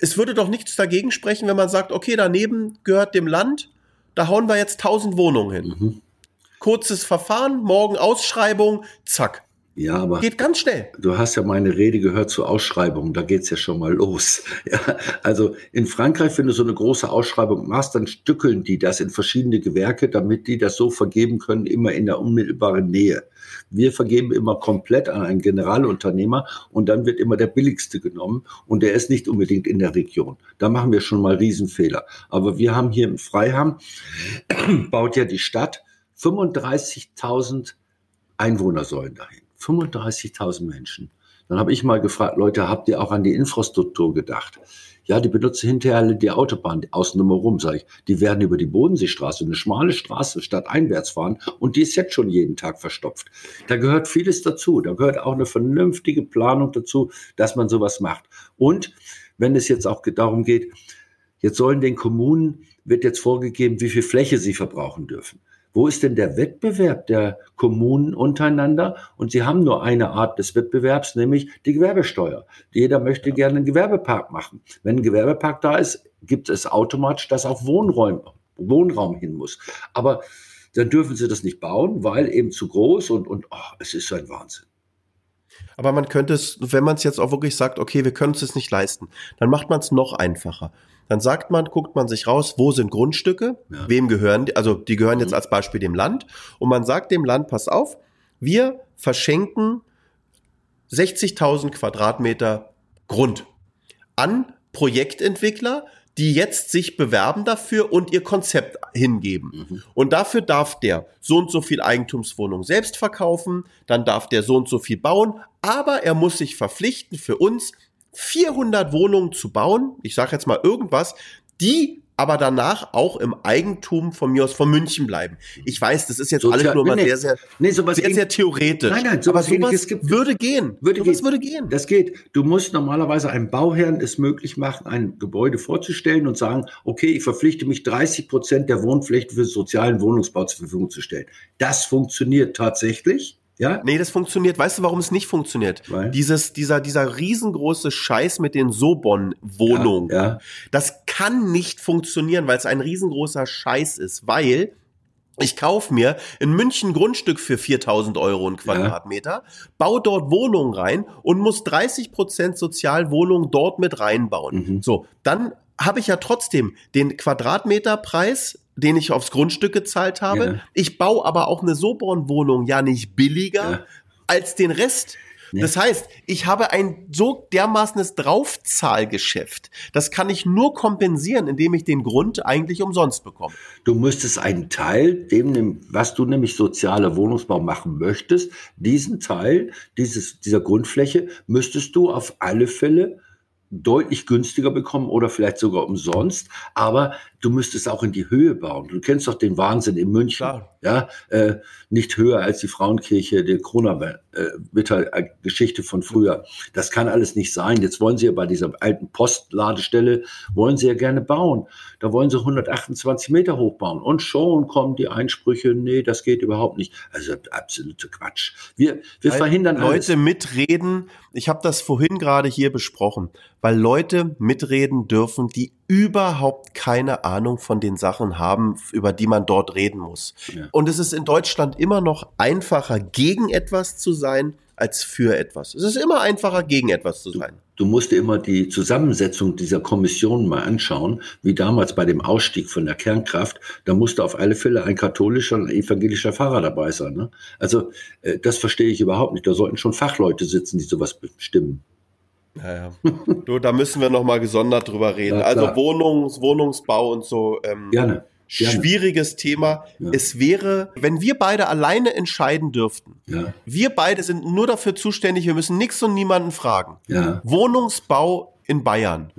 es würde doch nichts dagegen sprechen, wenn man sagt, okay, daneben gehört dem Land, da hauen wir jetzt 1000 Wohnungen hin. Mhm. Kurzes Verfahren, morgen Ausschreibung, zack. Ja, aber Geht ganz schnell. du hast ja meine Rede gehört zur Ausschreibung, da geht's ja schon mal los. Ja, also in Frankreich, wenn du so eine große Ausschreibung machst, dann stückeln die das in verschiedene Gewerke, damit die das so vergeben können, immer in der unmittelbaren Nähe. Wir vergeben immer komplett an einen Generalunternehmer und dann wird immer der billigste genommen und der ist nicht unbedingt in der Region. Da machen wir schon mal Riesenfehler. Aber wir haben hier im Freiham, baut ja die Stadt 35.000 Einwohner sollen dahin. 35.000 Menschen. Dann habe ich mal gefragt, Leute, habt ihr auch an die Infrastruktur gedacht? Ja, die benutzen hinterher die Autobahn außen rum, sage ich. Die werden über die Bodenseestraße, eine schmale Straße, statt einwärts fahren und die ist jetzt schon jeden Tag verstopft. Da gehört vieles dazu. Da gehört auch eine vernünftige Planung dazu, dass man sowas macht. Und wenn es jetzt auch darum geht, jetzt sollen den Kommunen, wird jetzt vorgegeben, wie viel Fläche sie verbrauchen dürfen. Wo ist denn der Wettbewerb der Kommunen untereinander? Und sie haben nur eine Art des Wettbewerbs, nämlich die Gewerbesteuer. Jeder möchte gerne einen Gewerbepark machen. Wenn ein Gewerbepark da ist, gibt es automatisch, dass auch Wohnräum, Wohnraum hin muss. Aber dann dürfen sie das nicht bauen, weil eben zu groß und, und oh, es ist so ein Wahnsinn. Aber man könnte es, wenn man es jetzt auch wirklich sagt, okay, wir können es jetzt nicht leisten, dann macht man es noch einfacher. Dann sagt man, guckt man sich raus, wo sind Grundstücke, Ja. wem gehören die, also die gehören jetzt als Beispiel dem Land und man sagt dem Land, pass auf, wir verschenken 60.000 Quadratmeter Grund an Projektentwickler, die jetzt sich bewerben dafür und ihr Konzept hingeben. Und dafür darf der so und so viel Eigentumswohnung selbst verkaufen, dann darf der so und so viel bauen, aber er muss sich verpflichten, für uns 400 Wohnungen zu bauen, ich sage jetzt mal irgendwas, die aber danach auch im Eigentum von mir aus von München bleiben. Ich weiß, das ist jetzt Sozial- alles nur mal nee, nee. sehr, sehr, Nee, sowas sehr, sehr theoretisch. Nein, nein, aber sowas sowas Ähnliches gibt- würde gehen. Würde sowas gehen. würde gehen. Das geht. Du musst normalerweise einem Bauherrn es möglich machen, ein Gebäude vorzustellen und sagen, okay, ich verpflichte mich 30 Prozent der Wohnfläche für sozialen Wohnungsbau zur Verfügung zu stellen. Das funktioniert tatsächlich. Ja, Nee, das funktioniert. Weißt du, warum es nicht funktioniert? Weil? Dieses, dieser, dieser riesengroße Scheiß mit den Sobon-Wohnungen. Ja, ja. Das kann nicht funktionieren, weil es ein riesengroßer Scheiß ist, weil ich kauf mir in München Grundstück für 4000 Euro ein Quadratmeter, baue dort Wohnungen rein und muss 30 Prozent Sozialwohnungen dort mit reinbauen. Mhm. So, dann habe ich ja trotzdem den Quadratmeterpreis, den ich aufs Grundstück gezahlt habe. Ja. Ich baue aber auch eine Soborn-Wohnung ja nicht billiger Ja. als den Rest. Nee. Das heißt, ich habe ein so dermaßenes Draufzahlgeschäft. Das kann ich nur kompensieren, indem ich den Grund eigentlich umsonst bekomme. Du müsstest einen Teil, dem, was du nämlich soziale Wohnungsbau machen möchtest, diesen Teil dieses, dieser Grundfläche müsstest du auf alle Fälle deutlich günstiger bekommen oder vielleicht sogar umsonst, aber du müsstest auch in die Höhe bauen. Du kennst doch den Wahnsinn in München, Klar. ja, äh, nicht höher als die Frauenkirche, die Corona-Geschichte von früher. Das kann alles nicht sein. Jetzt wollen sie ja bei dieser alten Postladestelle, wollen sie ja gerne bauen. Da wollen sie 128 Meter hochbauen. Und schon kommen die Einsprüche, nee, das geht überhaupt nicht. Also absolute Quatsch. Wir, wir Weil verhindern alles. Leute mitreden. Ich habe das vorhin gerade hier besprochen, weil Leute mitreden dürfen, die überhaupt keine Ahnung von den Sachen haben, über die man dort reden muss. Ja. Und es ist in Deutschland immer noch einfacher, gegen etwas zu sein, als für etwas. Es ist immer einfacher, gegen etwas zu sein. Du musst dir immer die Zusammensetzung dieser Kommission mal anschauen, wie damals bei dem Ausstieg von der Kernkraft. Da musste auf alle Fälle ein katholischer und ein evangelischer Pfarrer dabei sein. Ne? Also äh, das verstehe ich überhaupt nicht. Da sollten schon Fachleute sitzen, die sowas bestimmen. Ja, ja. Du, da müssen wir noch mal gesondert drüber reden. Ja, also. Wohnungs, Wohnungsbau und so. Ähm, Gerne. Gerne. schwieriges Thema. Ja. Es wäre, wenn wir beide alleine entscheiden dürften. Ja, Wir beide sind nur dafür zuständig, wir müssen nichts und niemanden fragen. ja, Wohnungsbau in Bayern.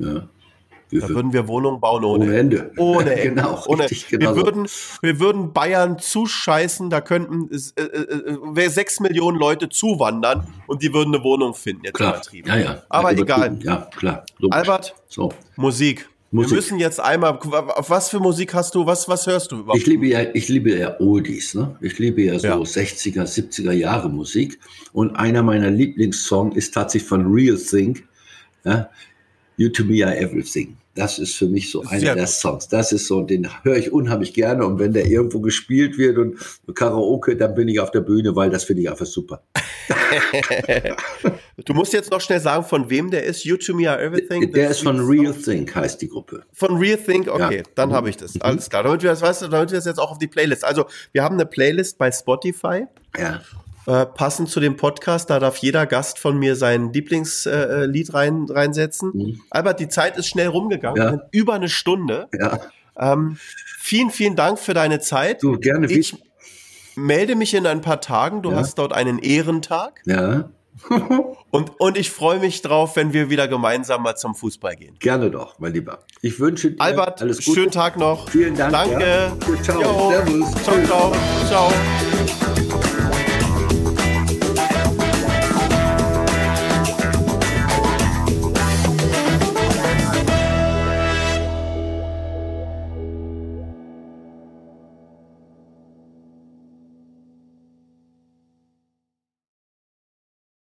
Da würden wir Wohnungen bauen ohne, Ohne Ende. Ohne Ende. Genau, ohne, richtig, genau wir, würden, wir würden Bayern zuscheißen, da könnten äh, äh, äh, sechs Millionen Leute zuwandern und die würden eine Wohnung finden, jetzt Klar. Ja, ja. Aber ja, egal. Ja, klar. Logisch. Albert, So. Musik. Musik. Wir müssen jetzt einmal, auf was für Musik hast du, was, was hörst du überhaupt? Ich liebe ja, ich liebe ja Oldies, ne? Ich liebe ja so Ja. 60er, 70er Jahre Musik. Und einer meiner Lieblingssongs ist tatsächlich von Real Thing. Ja? You to me are everything. Das ist für mich so einer der. Songs. Das ist so, den höre ich unheimlich gerne. Und wenn der irgendwo gespielt wird und Karaoke, dann bin ich auf der Bühne, weil das finde ich einfach super. Du musst jetzt noch schnell sagen, von wem der ist. You to me are everything. Der ist von. Real Thing, heißt die Gruppe. Von Real Think, okay, Ja. dann habe ich das. Alles klar. Damit wir das, weißt du, damit wir das jetzt auch auf die Playlist. Also, wir haben eine Playlist bei Spotify. Ja. Äh, passend zu dem Podcast, da darf jeder Gast von mir sein Lieblingslied äh, Lied rein, reinsetzen. Mhm. Albert, die Zeit ist schnell rumgegangen, Ja. Über eine Stunde. Ja. Ähm, vielen, vielen Dank für deine Zeit. Du, gerne. Ich melde mich in ein paar Tagen. Du Ja. hast dort einen Ehrentag. Ja. Und, und ich freue mich drauf, wenn wir wieder gemeinsam mal zum Fußball gehen. Gerne doch, mein Lieber. Ich wünsche dir Albert, alles Gute. schönen Tag noch. Vielen Dank, Danke. ja. Ciao. Servus. Ciao, ciao. Ciao.